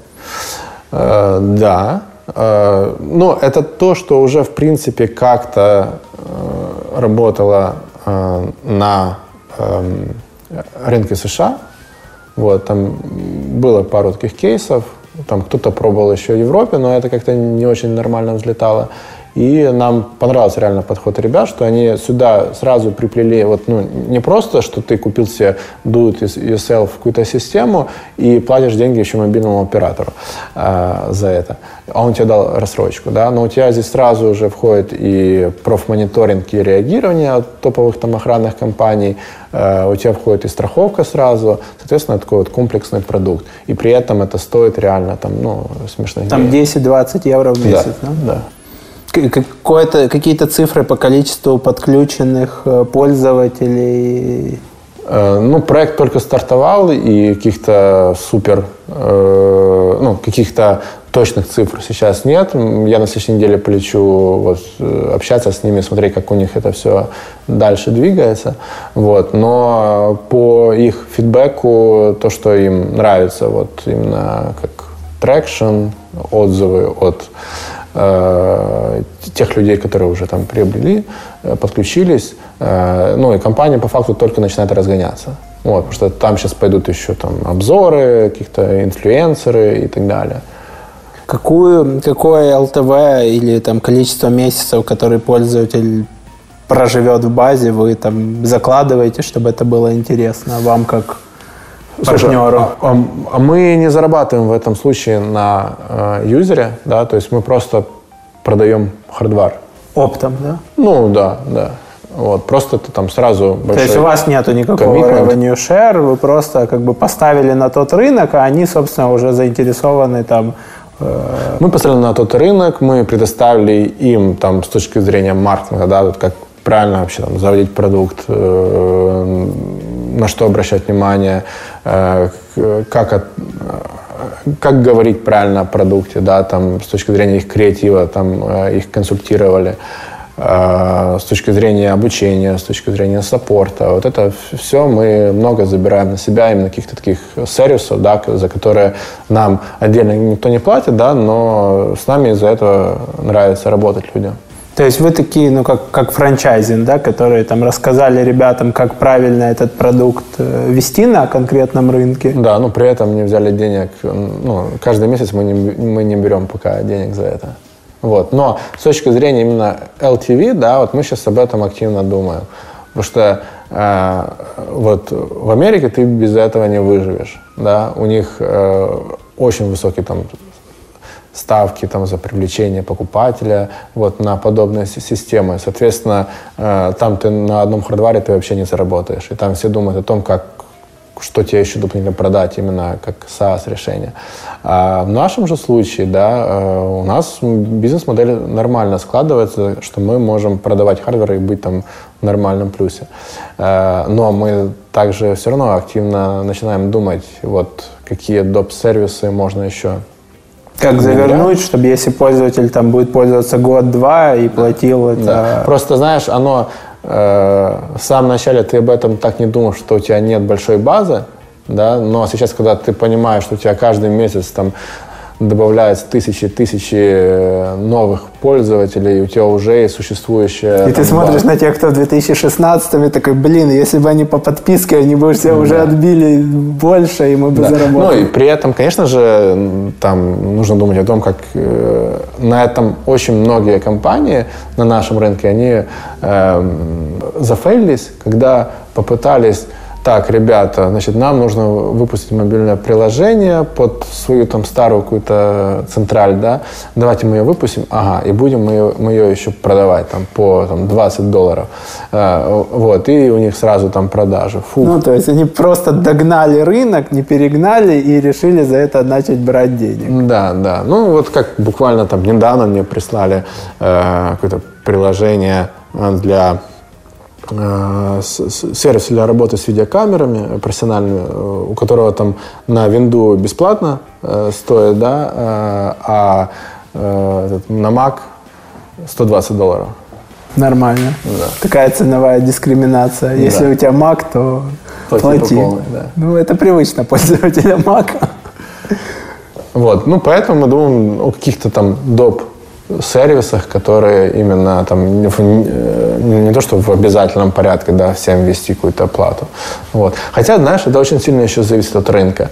Э, да. Э, но это то, что уже, в принципе, как-то э, работала э, на э, рынке США. Вот, там было пару таких кейсов. Там кто-то пробовал еще в Европе, но это как-то не очень нормально взлетало. И нам понравился реально подход ребят, что они сюда сразу приплели, вот, ну, не просто, что ты купил себе do it yourself какую-то систему и платишь деньги еще мобильному оператору э, за это, а он тебе дал рассрочку, да, но у тебя здесь сразу уже входит и профмониторинг и реагирование от топовых там охранных компаний, э, у тебя входит и страховка сразу, соответственно, такой вот комплексный продукт. И при этом это стоит реально там, ну, смешно. Там 10-20 евро в месяц, да? Да. да какие-то цифры по количеству подключенных э, пользователей? Э, ну, проект только стартовал, и каких-то супер, э, ну, каких-то точных цифр сейчас нет. Я на следующей неделе полечу вот, общаться с ними, смотреть, как у них это все дальше двигается. Вот. Но по их фидбэку, то, что им нравится, вот именно как traction, отзывы от Э, тех людей, которые уже там приобрели, э, подключились. Э, ну и компания по факту только начинает разгоняться. Вот, потому что там сейчас пойдут еще там обзоры, каких-то инфлюенсеры и так далее. Какую, какое ЛТВ или там количество месяцев, который пользователь проживет в базе, вы там закладываете, чтобы это было интересно вам как партнеру? А, а, а мы не зарабатываем в этом случае на э, юзере, да, то есть мы просто продаем хардвар. Оптом, да? Ну, да, да. Вот, просто ты там сразу большой То есть у вас нету никакого commitment. revenue share, вы просто как бы поставили на тот рынок, а они, собственно, уже заинтересованы там э, мы поставили на тот рынок, мы предоставили им там с точки зрения маркетинга, да, вот как правильно вообще там заводить продукт, э, на что обращать внимание, как, от, как говорить правильно о продукте, да, там, с точки зрения их креатива, там, э, их консультировали, с точки зрения обучения, с точки зрения саппорта. Вот это все мы много забираем на себя, именно каких-то таких сервисов, да, за которые нам отдельно никто не платит, да, но с нами из-за этого нравится работать людям. То есть вы такие, ну, как, как франчайзинг, да, которые там рассказали ребятам, как правильно этот продукт э, вести на конкретном рынке. Да, но при этом не взяли денег, ну, каждый месяц мы не, мы не берем пока денег за это. Вот. Но с точки зрения именно LTV, да, вот мы сейчас об этом активно думаем. Потому что э, вот в Америке ты без этого не выживешь. Да? У них э, очень высокий там ставки там, за привлечение покупателя вот, на подобные системы. Соответственно, э, там ты на одном hardware ты вообще не заработаешь. И там все думают о том, как что тебе еще дополнительно продать, именно как SaaS решение. А в нашем же случае, да, э, у нас бизнес-модель нормально складывается, что мы можем продавать hardware и быть там в нормальном плюсе. Э, но мы также все равно активно начинаем думать, вот какие доп-сервисы можно еще как завернуть, чтобы если пользователь там будет пользоваться год-два и платил это... Да. Просто знаешь, оно э, в самом начале ты об этом так не думал, что у тебя нет большой базы, да, но сейчас, когда ты понимаешь, что у тебя каждый месяц там добавляются тысячи тысячи э, новых пользователей, и у тебя уже есть существующая... И ты смотришь база. на тех, кто в 2016 и такой, блин, если бы они по подписке, они бы все уже отбили больше, и мы бы Да. Ну заработали. и при этом, конечно же, там нужно думать о том, как э, на этом очень многие компании на нашем рынке, они эм, зафейлились, когда попытались так, ребята, значит, нам нужно выпустить мобильное приложение под свою там старую какую-то централь, да, давайте мы ее выпустим, ага, и будем мы ее, мы ее еще продавать там по там, 20 долларов, Э, вот, и у них сразу там продажи, фу, Ну, то есть они просто догнали рынок, не перегнали и решили за это начать брать денег. Да, да. Ну, вот как буквально там недавно мне прислали э, какое-то приложение э, для сервис для работы с видеокамерами профессиональными, э, у которого там на винду бесплатно э, стоит, да, э, а э, на Mac 120 долларов. Нормально. Такая ценовая дискриминация. Если Да. у тебя Mac, то Плати плати. по полной, да. Ну, это привычно пользователям Mac. Вот, ну, поэтому мы думаем о каких-то там доп. Сервисах, которые именно там не, в- не- то, что в обязательном порядке, да, всем ввести какую-то оплату. Вот. Хотя, знаешь, это очень сильно еще зависит от рынка.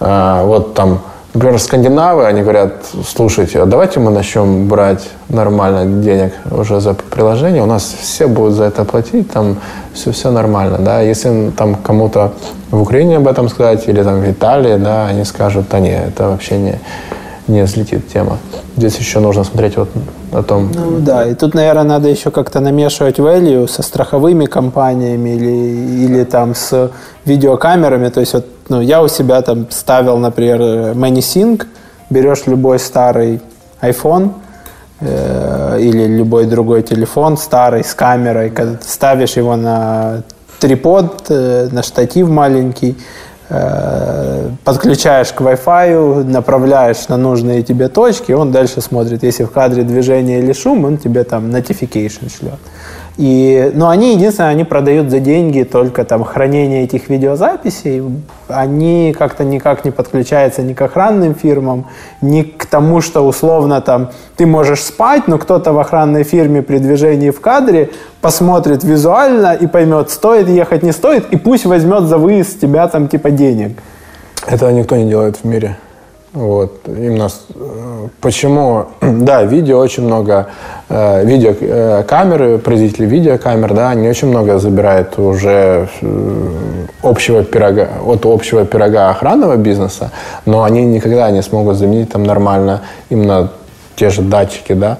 А, вот там, например, скандинавы, они говорят, слушайте, а давайте мы начнем брать нормально денег уже за приложение, у нас все будут за это платить, там все, все нормально, да. Если там кому-то в Украине об этом сказать или там в Италии, да, они скажут, да не, это вообще не, не взлетит тема. Здесь еще нужно смотреть вот о том, Ну да, и тут, наверное, надо еще как-то намешивать value со страховыми компаниями или, или там с видеокамерами. То есть вот, ну, я у себя там ставил, например, ManySync, берешь любой старый iPhone э, или любой другой телефон старый с камерой, ставишь его на трипод, э, на штатив маленький, подключаешь к Wi-Fi, направляешь на нужные тебе точки, он дальше смотрит. Если в кадре движение или шум, он тебе там notification шлет. И, но они, единственное, они продают за деньги только там хранение этих видеозаписей. Они как-то никак не подключаются ни к охранным фирмам, ни к тому, что условно там ты можешь спать, но кто-то в охранной фирме при движении в кадре посмотрит визуально и поймет, стоит ехать, не стоит, и пусть возьмет за выезд тебя там типа денег. Этого никто не делает в мире. Вот. Именно э, почему, да, видео очень много, э, видео, э, производители видеокамер, да, они очень много забирают уже э, общего пирога, от общего пирога охранного бизнеса, но они никогда не смогут заменить там нормально именно те же датчики, да,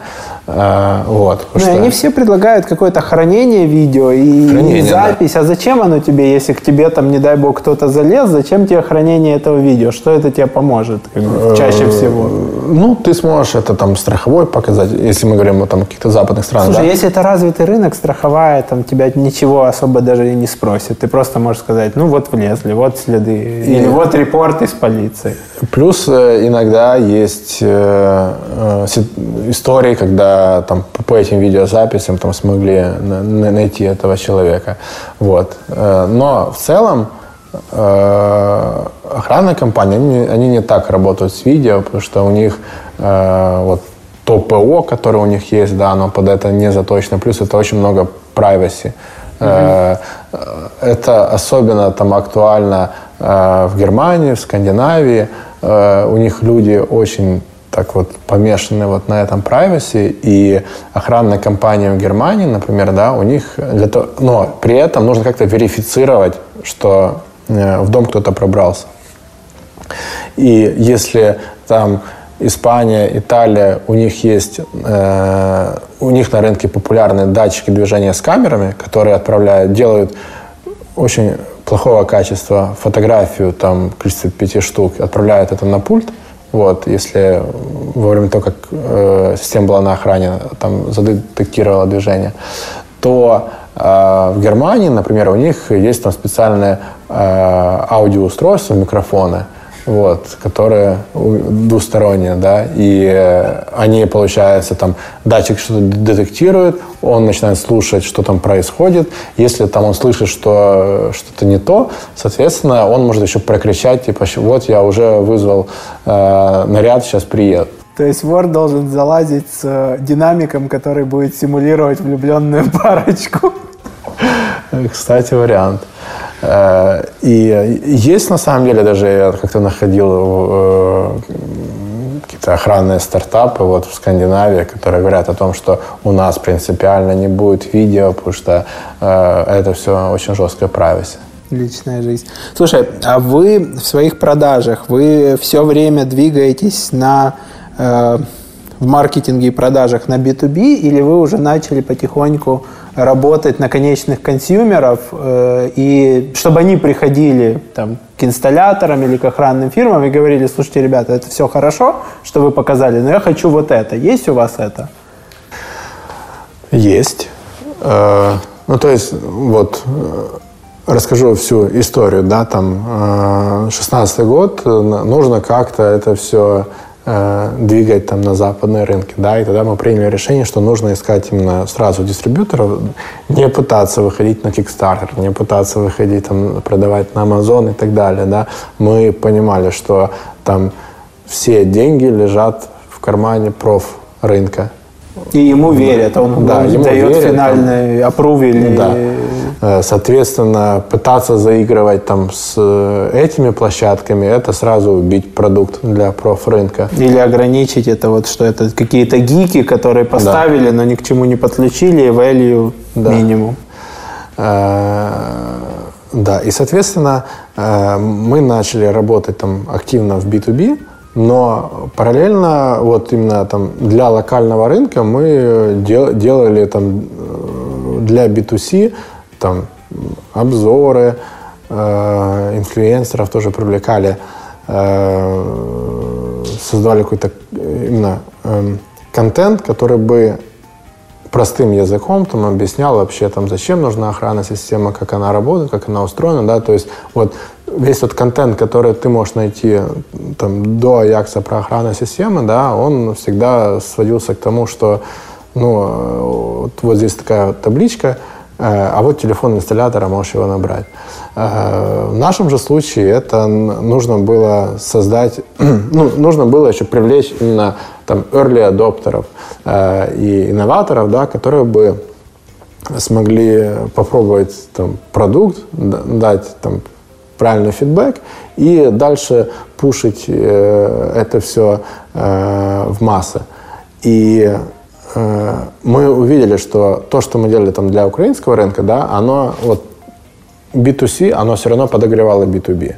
Э, вот. Ну, и что- они все предлагают какое-то хранение видео и, Хранение, и запись. А зачем оно тебе, если к тебе там, не дай бог, кто-то залез, зачем тебе хранение этого видео? Что это тебе поможет как бы, чаще всего? Ну, ты сможешь это там страховой показать, если мы говорим о там, каких-то западных странах. Слушай, да? если это развитый рынок, страховая, там тебя ничего особо даже и не спросит. Ты просто можешь сказать, ну вот влезли, вот следы, или вот репорт из полиции. Плюс э, иногда есть э, э, истории, когда там по- этим видеозаписям там смогли на- на- найти этого человека. Вот. Э, Но в целом э, охранные компании, они, они не так работают с видео, потому что у них э, вот то ПО, которое у них есть, да, оно под это не заточено. Плюс это очень много privacy. Э, Это особенно там актуально э, в Германии, в Скандинавии. Э, У них люди очень так вот помешаны вот на этом privacy, и охранная компания в Германии, например, да, у них для того, но при этом нужно как-то верифицировать, что э, в дом кто-то пробрался. И если там Испания, Италия, у них есть, э, у них на рынке популярны датчики движения с камерами, которые отправляют, делают очень плохого качества фотографию, там, количество пяти штук, отправляют это на пульт, вот, если во время того, как э, система была на охране, там задетектировала движение, то э, в Германии, например, у них есть там специальные э, аудиоустройства, микрофоны, вот, которые двусторонние, да, и э, они, получается, там, датчик что-то детектирует, он начинает слушать, что там происходит. Если там он слышит, что что-то не то, соответственно, он может еще прокричать, типа, вот я уже вызвал э, наряд, сейчас приедет. То есть вор должен залазить с э, динамиком, который будет симулировать влюбленную парочку. Кстати, вариант. Э, и есть, на самом деле, даже я как-то находил э, какие-то охранные стартапы вот в Скандинавии, которые говорят о том, что у нас принципиально не будет видео, потому что э, это все очень жесткое privacy. Личная жизнь. Слушай, а вы в своих продажах, вы все время двигаетесь на э, в маркетинге и продажах на B2B, или вы уже начали потихоньку работать на конечных консюмеров, э, и чтобы они приходили там, к инсталляторам или к охранным фирмам и говорили, слушайте, ребята, это все хорошо, что вы показали, но я хочу вот это. Есть у вас это? Есть. Э, ну, то есть, вот, э, расскажу всю историю, да, там, 16 год, нужно как-то это все Э, двигать там на западные рынки, да, и тогда мы приняли решение, что нужно искать именно сразу дистрибьюторов, не пытаться выходить на Kickstarter, не пытаться выходить там, продавать на Amazon и так далее, да. Мы понимали, что там все деньги лежат в кармане проф рынка, и ему верят, он, да, ему дает верят, финальный опрув или... Да. Э, соответственно, пытаться заигрывать там с э, этими площадками, это сразу убить продукт для профрынка. Или ограничить это вот, что это какие-то гики, которые поставили, да. но ни к чему не подключили, и value да. минимум. Э, да, и, соответственно, мы начали работать там активно в B2B, но параллельно вот именно там для локального рынка мы дел, делали там для B2C там обзоры, э, инфлюенсеров тоже привлекали, э, создавали какой-то именно э, контент, который бы простым языком там объяснял вообще там зачем нужна охранная система, как она работает, как она устроена, да, то есть вот весь тот контент, который ты можешь найти там до Аякса про охранную систему, да, он всегда сводился к тому, что ну вот, вот здесь такая табличка, Э, а вот телефон инсталлятора, можешь его набрать. Э, в нашем же случае это нужно было создать, ну, нужно было еще привлечь именно там early адоптеров э, и инноваторов, да, которые бы смогли попробовать там, продукт, дать там, правильный фидбэк и дальше пушить э, это все э, в массы. И Э, мы увидели, что то, что мы делали там для украинского рынка, да, оно вот B2C, оно все равно подогревало B2B.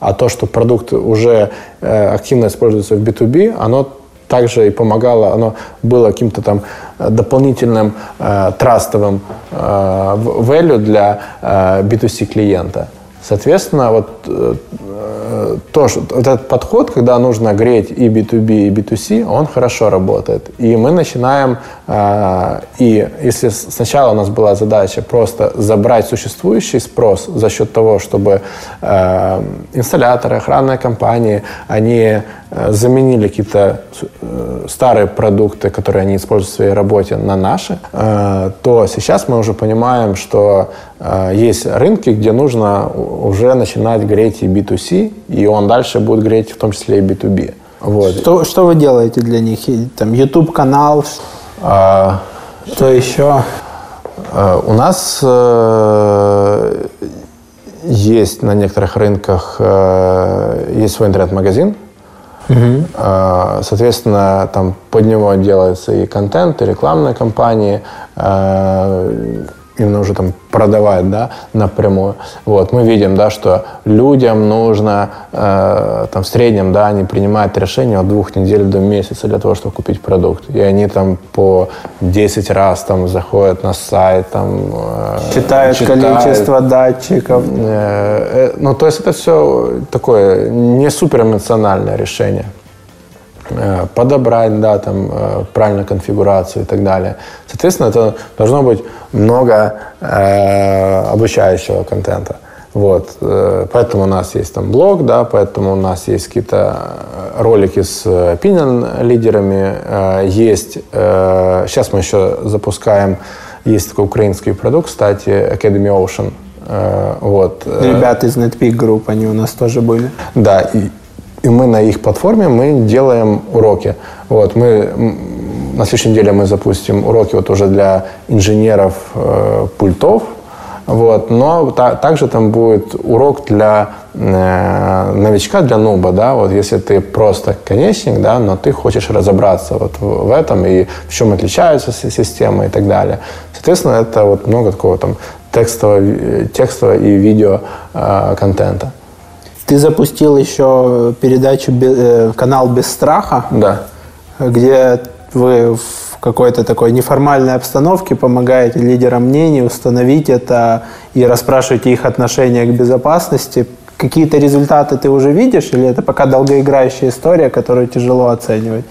А то, что продукт уже активно используется в B2B, оно также и помогало, оно было каким-то там дополнительным э, трастовым э, value для э, B2C клиента. Соответственно, вот э, то, что, вот этот подход, когда нужно греть и B2B, и B2C, он хорошо работает. И мы начинаем, э, и если сначала у нас была задача просто забрать существующий спрос за счет того, чтобы э, инсталляторы, охранные компании, они э, заменили какие-то э, старые продукты, которые они используют в своей работе, на наши, э, то сейчас мы уже понимаем, что э, есть рынки, где нужно уже начинать греть и B2C, и он дальше будет греть в том числе и B2B. Вот. Что, что вы делаете для них? Там YouTube-канал? А, что еще? А, у нас э, есть на некоторых рынках э, есть свой интернет-магазин. Угу. Соответственно, там под него делается и контент, и рекламные кампании. Именно уже там продавать, да, напрямую. Вот, мы видим, да, что людям нужно, э, там, в среднем, да, они принимают решение от двух недель до месяца для того, чтобы купить продукт. И они там по 10 раз там заходят на сайт, там... Э, читают, читают количество датчиков. Э, э, ну, то есть это все такое не супер эмоциональное решение. Э, подобрать, да, там, э, правильную конфигурацию и так далее. Соответственно, это должно быть много э, обучающего контента. Вот, э, поэтому у нас есть там блог, да, поэтому у нас есть какие-то ролики с opinion-лидерами, есть, сейчас мы еще запускаем, есть такой украинский продукт, кстати, Academy Ocean, вот. Ребята из NetPeak Group, они у нас тоже были. Да, и, и мы на их платформе мы делаем уроки. Вот, мы на следующей неделе мы запустим уроки вот уже для инженеров э, пультов, вот, но та, также там будет урок для э, новичка, для нуба, да, вот если ты просто конечник, да, но ты хочешь разобраться вот в, в этом и в чем отличаются системы и так далее. Соответственно, это вот много такого там текстового, текстового и видео э, контента. Ты запустил еще передачу э, канал без страха, да. где вы в какой-то такой неформальной обстановке помогаете лидерам мнений установить это и расспрашиваете их отношение к безопасности. Какие-то результаты ты уже видишь или это пока долгоиграющая история, которую тяжело оценивать?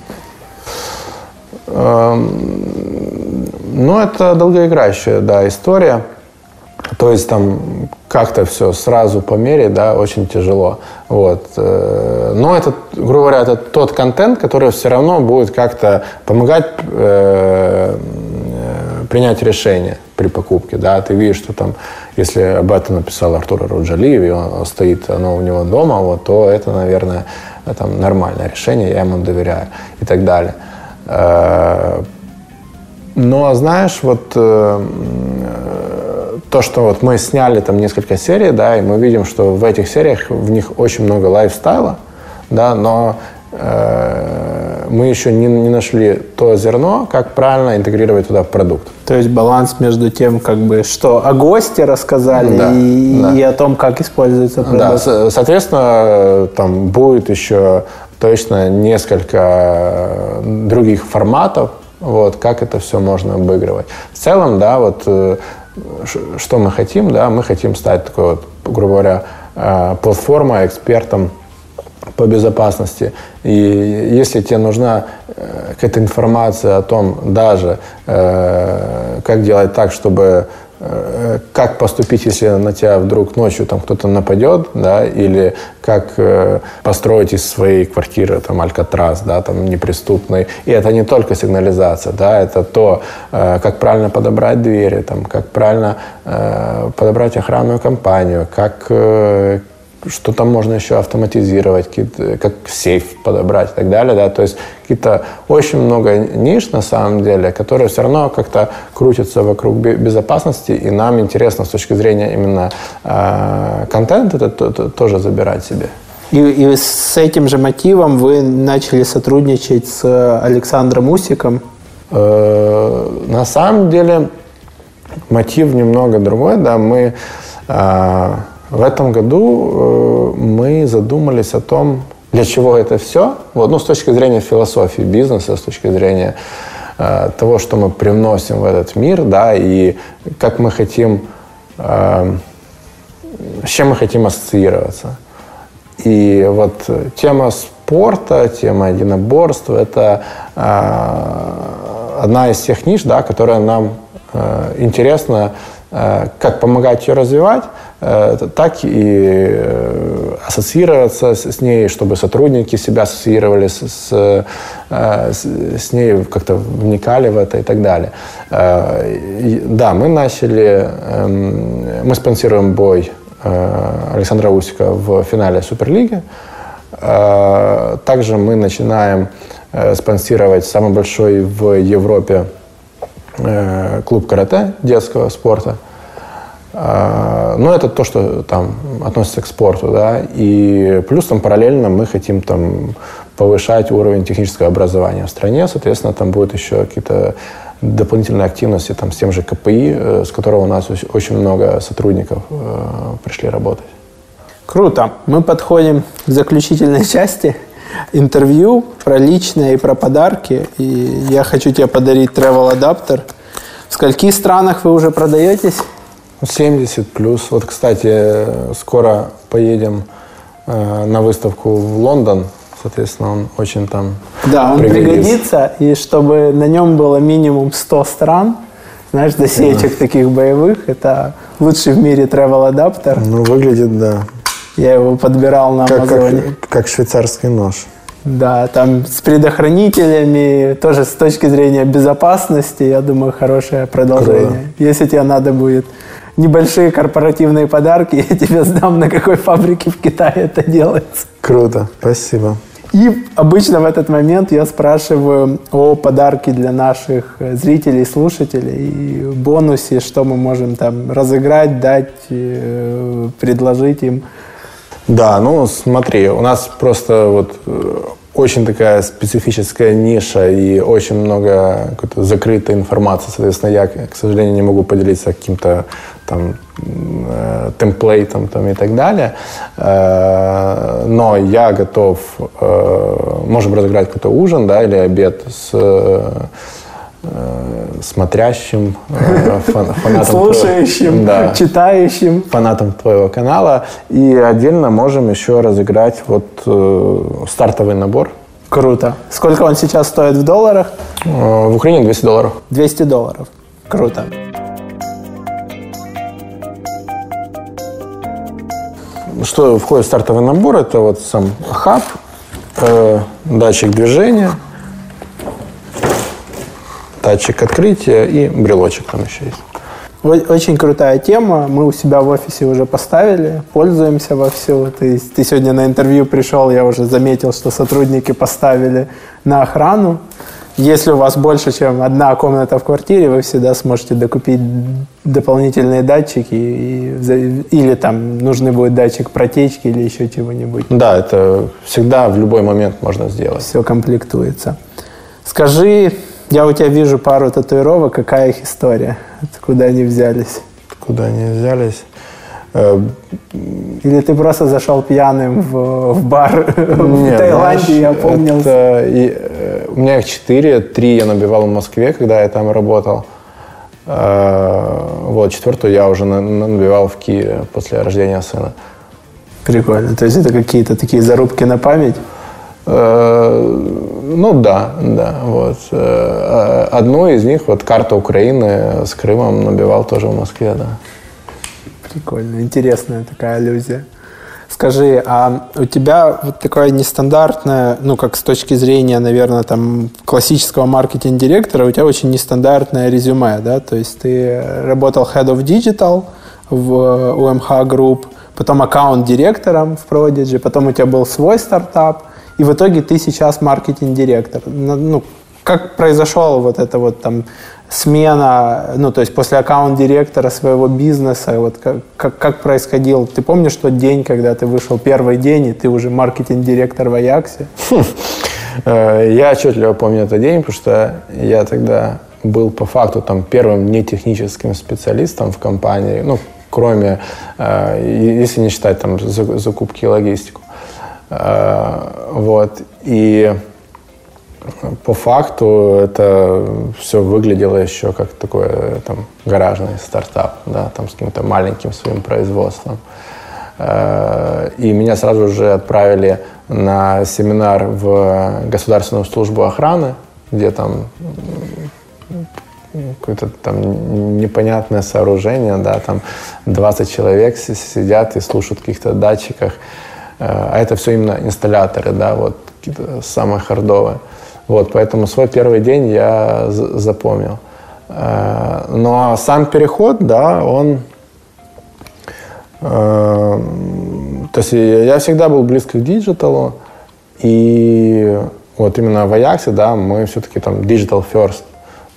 Эм, ну, это долгоиграющая, да, история. То есть там как-то все сразу померить, да, очень тяжело. Вот. Э, но это, грубо говоря, это тот контент, который все равно будет как-то помогать э, э, принять решение при покупке. Да? Ты видишь, что там, если об этом написал Артур Руджалиев, и он стоит, оно у него дома, вот, то это, наверное, там, нормальное решение, я ему доверяю и так далее. Э, но, знаешь, вот то, что вот мы сняли там несколько серий, да, и мы видим, что в этих сериях в них очень много лайфстайла, да, но э, мы еще не, не нашли то зерно, как правильно интегрировать туда продукт. То есть баланс между тем, как бы, что о госте рассказали да, и, да. и о том, как используется продукт. Да, соответственно, там будет еще точно несколько других форматов, вот, как это все можно обыгрывать. В целом, да, вот э, что мы хотим, да, мы хотим стать такой вот, грубо говоря, э, платформой, экспертом по безопасности. И если тебе нужна э, какая-то информация о том даже, э, как делать так, чтобы как поступить, если на тебя вдруг ночью там кто-то нападет, да, или как э, построить из своей квартиры там алькатрас, да, там неприступный. И это не только сигнализация, да, это то, э, как правильно подобрать двери, там, как правильно э, подобрать охранную компанию, как э, что там можно еще автоматизировать, как сейф подобрать и так далее. Да? То есть какие-то очень много ниш на самом деле, которые все равно как-то крутятся вокруг безопасности, и нам интересно с точки зрения именно э, контента это, это, это тоже забирать себе. И, и с этим же мотивом вы начали сотрудничать с Александром Усиком? Э, на самом деле мотив немного другой. Да, мы э, в этом году э, мы задумались о том, для чего это все. Вот, ну, с точки зрения философии бизнеса, с точки зрения э, того, что мы привносим в этот мир, да, и как мы хотим, э, с чем мы хотим ассоциироваться. И вот тема спорта, тема единоборства – это э, одна из тех ниш, да, которая нам э, интересна Э, как помогать ее развивать, так и э, ассоциироваться с ней, чтобы сотрудники себя ассоциировали с, с, с ней, как-то вникали в это и так далее. Да, мы начали, эм, мы спонсируем бой Александра Усика в финале Суперлиги. Также мы начинаем спонсировать самый большой в Европе Э, клуб карате детского спорта. А, но это то, что там относится к спорту, да, и плюс там параллельно мы хотим там повышать уровень технического образования в стране, соответственно, там будут еще какие-то дополнительные активности там с тем же КПИ, э, с которого у нас очень много сотрудников э, пришли работать. Круто. Мы подходим к заключительной части интервью про личное и про подарки. И я хочу тебе подарить travel адаптер. В скольких странах вы уже продаетесь? 70 плюс. Вот, кстати, скоро поедем э, на выставку в Лондон. Соответственно, он очень там Да, он пригодится. пригодится. И чтобы на нем было минимум 100 стран, знаешь, досечек таких боевых. Это лучший в мире travel адаптер. Ну, выглядит, да. Я его подбирал на Как, Амазоне. как, как швейцарский нож. Да, там с предохранителями, тоже с точки зрения безопасности, я думаю, хорошее продолжение. Круто. Если тебе надо будет небольшие корпоративные подарки, я тебе сдам, на какой фабрике в Китае это делается. Круто, спасибо. И обычно в этот момент я спрашиваю о подарке для наших э, зрителей, слушателей, и бонусе, что мы можем там разыграть, дать, э, предложить им. Да, ну смотри, у нас просто вот э, очень такая специфическая ниша и очень много какой-то закрытой информации. Соответственно, я, к сожалению, не могу поделиться каким-то там э, темплейтом там, и так далее. Э, но я готов, э, можем разыграть какой-то ужин да, или обед с э, смотрящим э, фан- фанатом твоего- Слушающим, Да читающим. фанатом твоего канала. И отдельно можем еще разыграть вот э, стартовый набор. Круто. Сколько он сейчас стоит в долларах? Э, в Украине 200 долларов. 200 долларов. Круто. Что входит в стартовый набор? Это вот сам хаб, э, датчик движения, датчик открытия и брелочек там еще есть. Очень крутая тема. Мы у себя в офисе уже поставили, пользуемся вовсю. Ты, ты сегодня на интервью пришел, я уже заметил, что сотрудники поставили на охрану. Если у вас больше, чем одна комната в квартире, вы всегда сможете докупить дополнительные датчики и, или там нужный будет датчик протечки или еще чего-нибудь. Да, это всегда в любой момент можно сделать. Все комплектуется. Скажи, я у тебя вижу пару татуировок, какая их история? Откуда они взялись? Куда они взялись? Э, Или ты просто зашел пьяным в, в бар в Нет, Таиланде, знаешь, я помнил. это и, э, у меня их четыре, три я набивал в Москве, когда я там работал. Э, Вот, четвертую я уже на- на- набивал в Киеве после рождения сына. Прикольно. То есть это какие-то такие зарубки на память? Ну да, да, вот. Э, Одну из них, вот карта Украины с Крымом набивал тоже в Москве, да. Прикольно. Интересная такая аллюзия. Скажи, а у тебя вот такое нестандартное, ну, как с точки зрения, наверное, там, классического маркетинг-директора, у тебя очень нестандартное резюме, да? То есть ты работал Head of Digital в UMH Group, потом аккаунт-директором в Prodigy, потом у тебя был свой стартап, и в итоге ты сейчас маркетинг-директор. Ну, как произошел вот это вот там смена, ну, то есть после аккаунт-директора своего бизнеса, вот как, как, как происходил? Ты помнишь тот день, когда ты вышел первый день, и ты уже маркетинг-директор в Аяксе? Э, Я отчетливо помню этот день, потому что я тогда был по факту там первым нетехническим специалистом в компании, ну, кроме, э, если не считать там за- закупки и логистику. Э, Вот. И по факту это все выглядело еще как такой там гаражный стартап, да, там с каким-то маленьким своим производством. Э, И меня сразу же отправили на семинар в Государственную службу охраны, где там какое-то там непонятное сооружение, да, там 20 человек си- сидят и слушают в каких-то датчиках. Э, А это все именно инсталляторы, да, вот самые хардовые. Вот, поэтому свой первый день я за- запомнил. Э, Но сам переход, да, он... э, То есть я всегда был близко к digital у, и вот именно в Аяксе, да, мы все-таки там digital first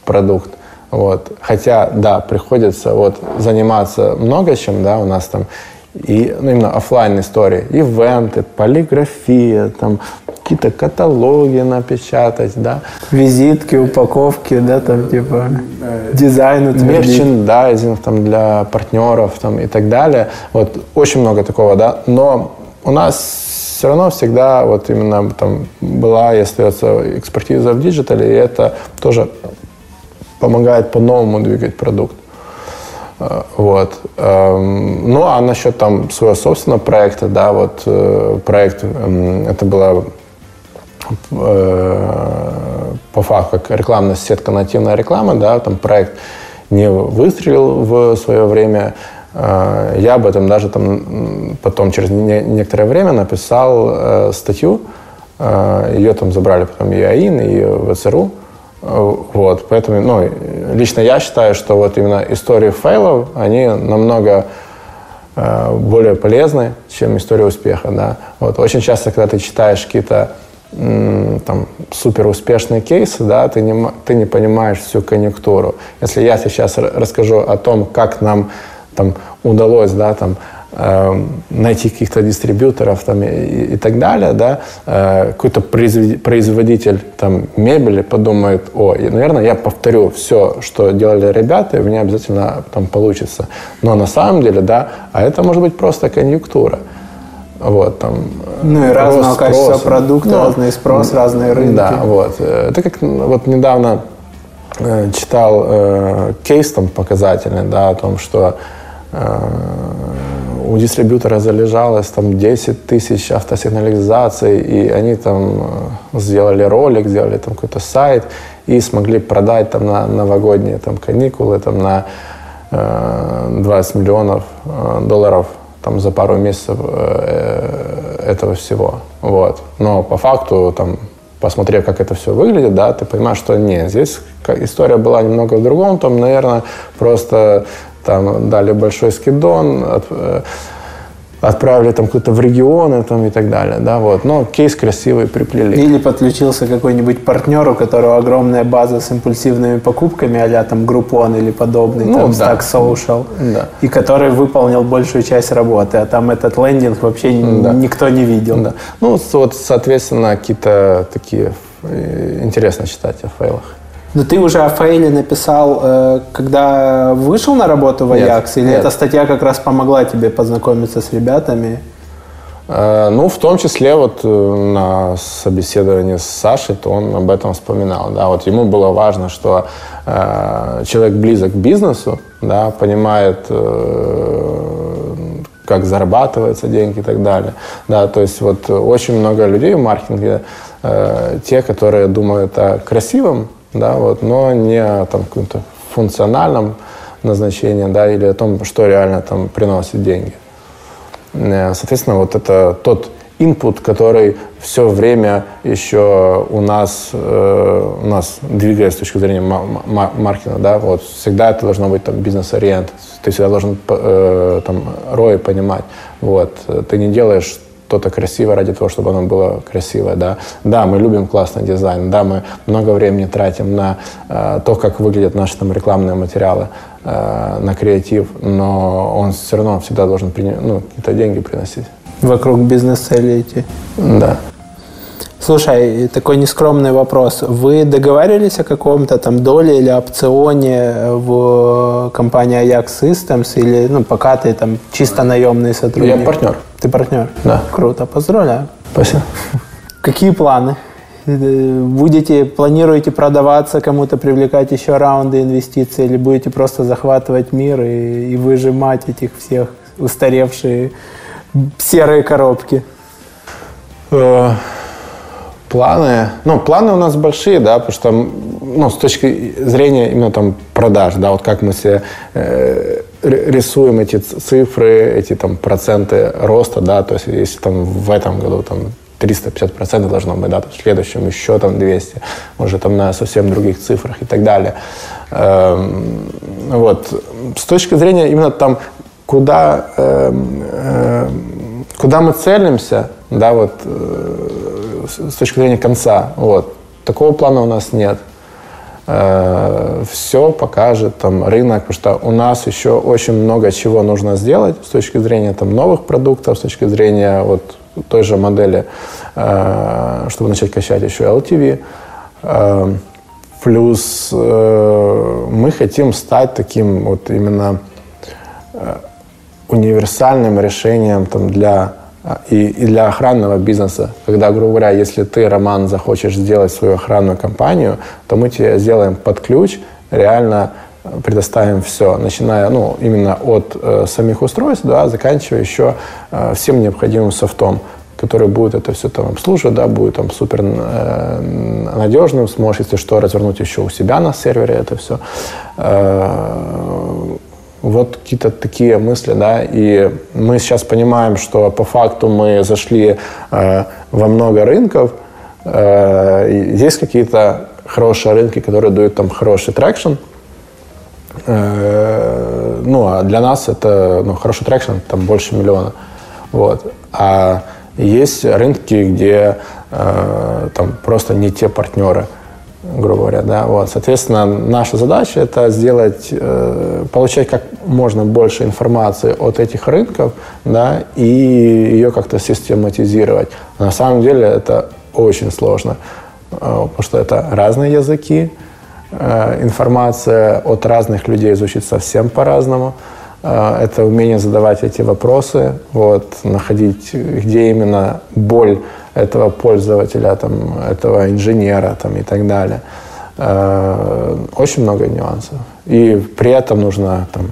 продукт. Вот. Хотя, да, приходится вот заниматься много чем, да, у нас там и ну, именно офлайн истории, ивенты, полиграфия, там какие-то каталоги напечатать, да, Визитки, упаковки, да, там типа дизайн утвердить. мерчендайзинг там для партнеров там и так далее. Вот очень много такого, да. Но у нас все равно всегда вот именно там была и остается экспертиза в digital е, и это тоже помогает по-новому двигать продукт. Э, Вот. Эм, Ну, а насчет там своего собственного проекта, да, вот э, проект, эм, это была э, по факту как рекламная сетка нативная реклама, да, там проект не выстрелил в свое время. Э, я об этом даже там потом через некоторое время написал э, статью. Ее там забрали потом и АИН, и ВЦРУ. Вот, поэтому, ну, лично я считаю, что вот именно истории фейлов, они намного более полезны, чем история успеха, да. Вот, очень часто, когда ты читаешь какие-то там, супер успешные кейсы, да, ты не, ты не понимаешь всю конъюнктуру. Если я сейчас расскажу о том, как нам там удалось, да, там, э, найти каких-то дистрибьюторов там, и, и так далее, да, э, какой-то производитель там, мебели подумает, о, наверное, я повторю все, что делали ребята, и у меня обязательно там получится. Но на самом деле, да, а это может быть просто конъюнктура. Вот, там, ну и разного качества спроса. продукта, ну, разный спрос, разные рынки. Да, вот. Это как вот недавно э, читал э, кейс там показательный, да, о том, что Э, у дистрибьютора залежалось там 10 тысяч автосигнализаций, и они там э, сделали ролик, сделали там какой-то сайт и смогли продать там на новогодние там каникулы там на 20 э, миллионов долларов там за пару месяцев этого всего. Вот. Но по факту там посмотрев, как это все выглядит, да, ты понимаешь, что нет, здесь история была немного в другом, там, наверное, просто там дали большой скидон, э, отправили там куда-то в регионы там, и так далее, да, вот. Но кейс красивый приплели. Или подключился какой-нибудь партнер, у которого огромная база с импульсивными покупками, а там Groupon или подобный, ну, там да. Stack Social, да. и который выполнил большую часть работы, а там этот лендинг вообще да. никто не видел. Да. Ну, вот, соответственно, какие-то такие э, интересно читать о фейлах. Но ты уже о фейле написал, э, когда вышел на работу в Аякс? Или нет. эта статья как раз помогла тебе познакомиться с ребятами? Э, ну, в том числе вот э, на собеседовании с Сашей, то он об этом вспоминал. Да, вот ему было важно, что э, человек близок к бизнесу, да, понимает, э, как зарабатываются деньги и так далее. Да, то есть вот очень много людей в маркетинге, э, те, которые думают о красивом, да, вот, но не там, каком-то функциональном назначении, да, или о том, что реально там приносит деньги. Э, соответственно, вот это тот input, который все время еще у нас, э, у нас двигается с точки зрения маркетинга, да, вот всегда это должно быть там бизнес-ориент, ты всегда должен э, там ROI понимать, вот, ты не делаешь что-то красивое ради того, чтобы оно было красивое, да. Да, мы любим классный дизайн, да, мы много времени тратим на э, то, как выглядят наши там рекламные материалы, э, на креатив, но он все равно всегда должен принять, ну, какие-то деньги приносить. Вокруг бизнес-цели идти. Да. Слушай, такой нескромный вопрос. Вы договаривались о каком-то там доле или опционе в компании Ajax Systems или ну, пока ты там чисто наемный сотрудник? Я партнер. Ты партнер? Да. Круто, поздравляю. Спасибо. Какие планы? Будете, планируете продаваться, кому-то привлекать еще раунды инвестиций или будете просто захватывать мир и, и выжимать этих всех устаревшие серые коробки? Э, планы, ну, планы у нас большие, да, потому что, ну, с точки зрения именно там продаж, да, вот как мы себе э, рисуем эти цифры, эти там проценты роста, да, то есть если там в этом году там 350 процентов должно быть, да, то в следующем еще там 200, может там на совсем других цифрах и так далее. Эм, вот. С точки зрения именно там, куда, эм, э, куда мы целимся, да, вот, э, с точки зрения конца. Вот. Такого плана у нас нет. Э, Все покажет там рынок, потому что у нас еще очень много чего нужно сделать с точки зрения там новых продуктов, с точки зрения вот той же модели, э, чтобы начать качать еще LTV. Э, плюс мы хотим стать таким вот именно универсальным решением там для и, для охранного бизнеса, когда, грубо говоря, если ты, Роман, захочешь сделать свою охранную компанию, то мы тебе сделаем под ключ, реально предоставим все, начиная ну, именно от э, самих устройств, да, заканчивая еще э, всем необходимым софтом, который будет это все там обслуживать, да, будет там супер э, надежным, сможешь, если что, развернуть еще у себя на сервере это все. Э, вот какие-то такие мысли, да, и мы сейчас понимаем, что по факту мы зашли э, во много рынков, э, есть какие-то хорошие рынки, которые дают там хороший traction, э, ну, а для нас это, ну, хороший traction, там больше миллиона, вот, а есть рынки, где э, там просто не те партнеры, грубо говоря, да, вот, соответственно, наша задача это сделать, э, получать как можно больше информации от этих рынков, да, и ее как-то систематизировать. На самом деле это очень сложно, э, потому что это разные языки, э, информация от разных людей звучит совсем по-разному, э, это умение задавать эти вопросы, вот, находить, где именно боль этого пользователя, там, этого инженера там, и так далее. Э, Очень много нюансов. И при этом нужно там,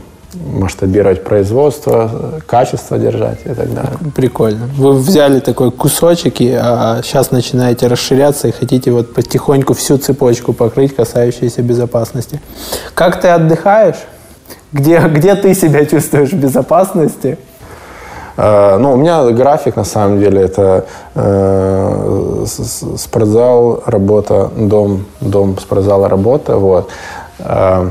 масштабировать производство, качество держать и так далее. Прикольно. Вы взяли такой кусочек, и, а сейчас начинаете расширяться и хотите вот потихоньку всю цепочку покрыть, касающуюся безопасности. Как ты отдыхаешь? Где, где ты себя чувствуешь в безопасности? Э, Ну, у меня график, на самом деле, это э, спортзал, работа, дом, дом, спортзал, работа, вот. Э,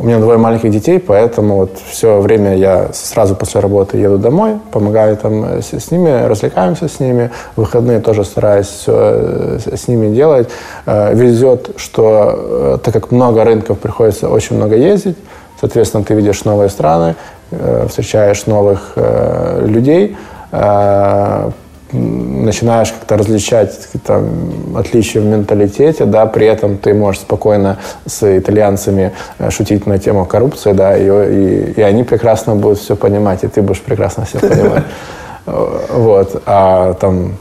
у меня двое маленьких детей, поэтому вот все время я сразу после работы еду домой, помогаю там э, с, с ними, развлекаемся с ними. Выходные тоже стараюсь все с ними делать. Э, Везет, что э, так как много рынков, приходится очень много ездить. Соответственно, ты видишь новые страны, э, встречаешь новых э, людей, э, начинаешь как-то различать там, отличия в менталитете, да, при этом ты можешь спокойно с итальянцами э, шутить на тему коррупции, да, и, и, и они прекрасно будут все понимать, и ты будешь прекрасно все понимать. Э, Вот. А там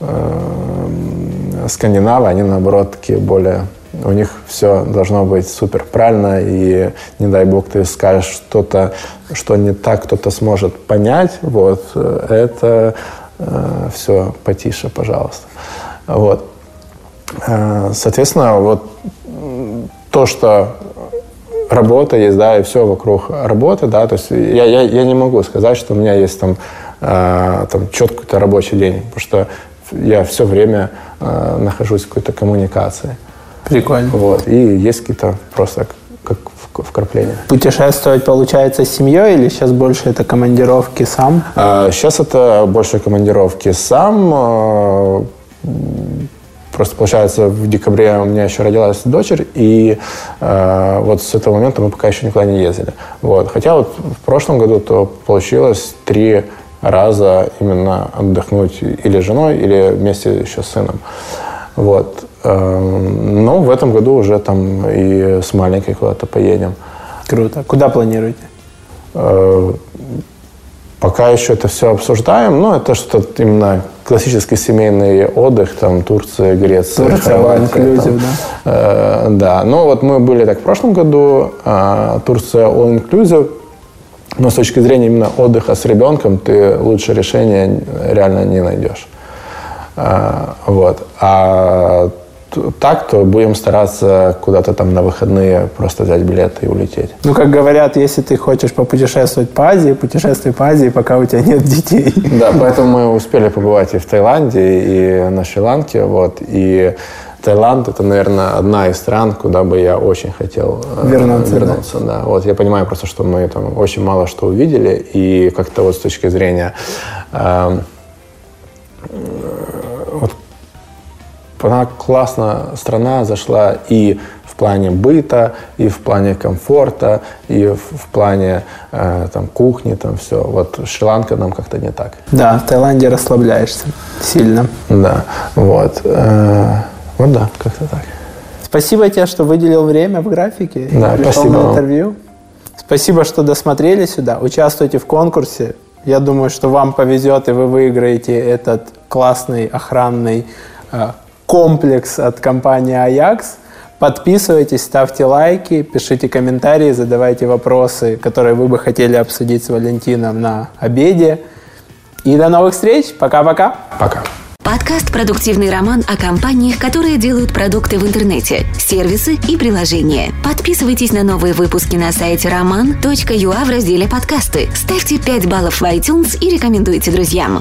э, скандинавы, они наоборот такие более у них все должно быть супер правильно, и не дай бог ты скажешь что-то, что не так кто-то сможет понять, вот, э, это все потише, пожалуйста. Вот. Э, Соответственно, вот то, что работа есть, да, и все вокруг работы, да, то есть я, я, я не могу сказать, что у меня есть там, э, там четкий какой-то рабочий день, потому что я все время э, нахожусь в какой-то коммуникации. Прикольно. Вот, и есть какие-то просто как вк- вкрапления. Путешествовать получается с семьей или сейчас больше это командировки сам? А, Сейчас это больше командировки сам. м, Просто, получается, в декабре у меня еще родилась дочерь, и э, вот с этого момента мы пока еще никуда не ездили. Вот. Хотя вот в прошлом году то получилось три раза именно отдохнуть или с женой, или вместе еще с сыном. Вот. Эм, Но в этом году уже там и с маленькой куда-то поедем. Круто. Куда планируете? Э, Пока еще это все обсуждаем, но это что-то именно классический семейный отдых, там Турция, Греция, Турция, Хорватия. all-inclusive, там. Э, да, ну вот мы были так в прошлом году, а, Турция all inclusive, но с точки зрения именно отдыха с ребенком ты лучше решения реально не найдешь. А, вот. А так, то будем стараться куда-то там на выходные просто взять билеты и улететь. Ну, как говорят, если ты хочешь попутешествовать по Азии, путешествуй по Азии, пока у тебя нет детей. Да, поэтому мы успели побывать и в Таиланде, и на Шри-Ланке, вот, и Таиланд это, наверное, одна из стран, куда бы я очень хотел э, Вернуться, вернуться да. Вот я понимаю просто, что мы там очень мало что увидели, и как-то вот с точки зрения эм, э, она классно страна зашла и в плане быта, и в плане комфорта, и в, в плане э, там кухни, там все. Вот Шри-Ланка нам как-то не так. Да, в Таиланде расслабляешься сильно. Да, вот. Э, вот да, как-то так. Спасибо тебе, что выделил время в графике. Да, спасибо на интервью. Спасибо, что досмотрели сюда. Участвуйте в конкурсе. Я думаю, что вам повезет, и вы выиграете этот классный охранный э, комплекс от компании Ajax. Подписывайтесь, ставьте лайки, пишите комментарии, задавайте вопросы, которые вы бы хотели обсудить с Валентином на обеде. И до новых встреч. Пока-пока. Пока. Подкаст «Продуктивный роман» о компаниях, которые делают продукты в интернете, сервисы и приложения. Подписывайтесь на новые выпуски на сайте roman.ua в разделе «Подкасты». Ставьте 5 баллов в iTunes и рекомендуйте друзьям.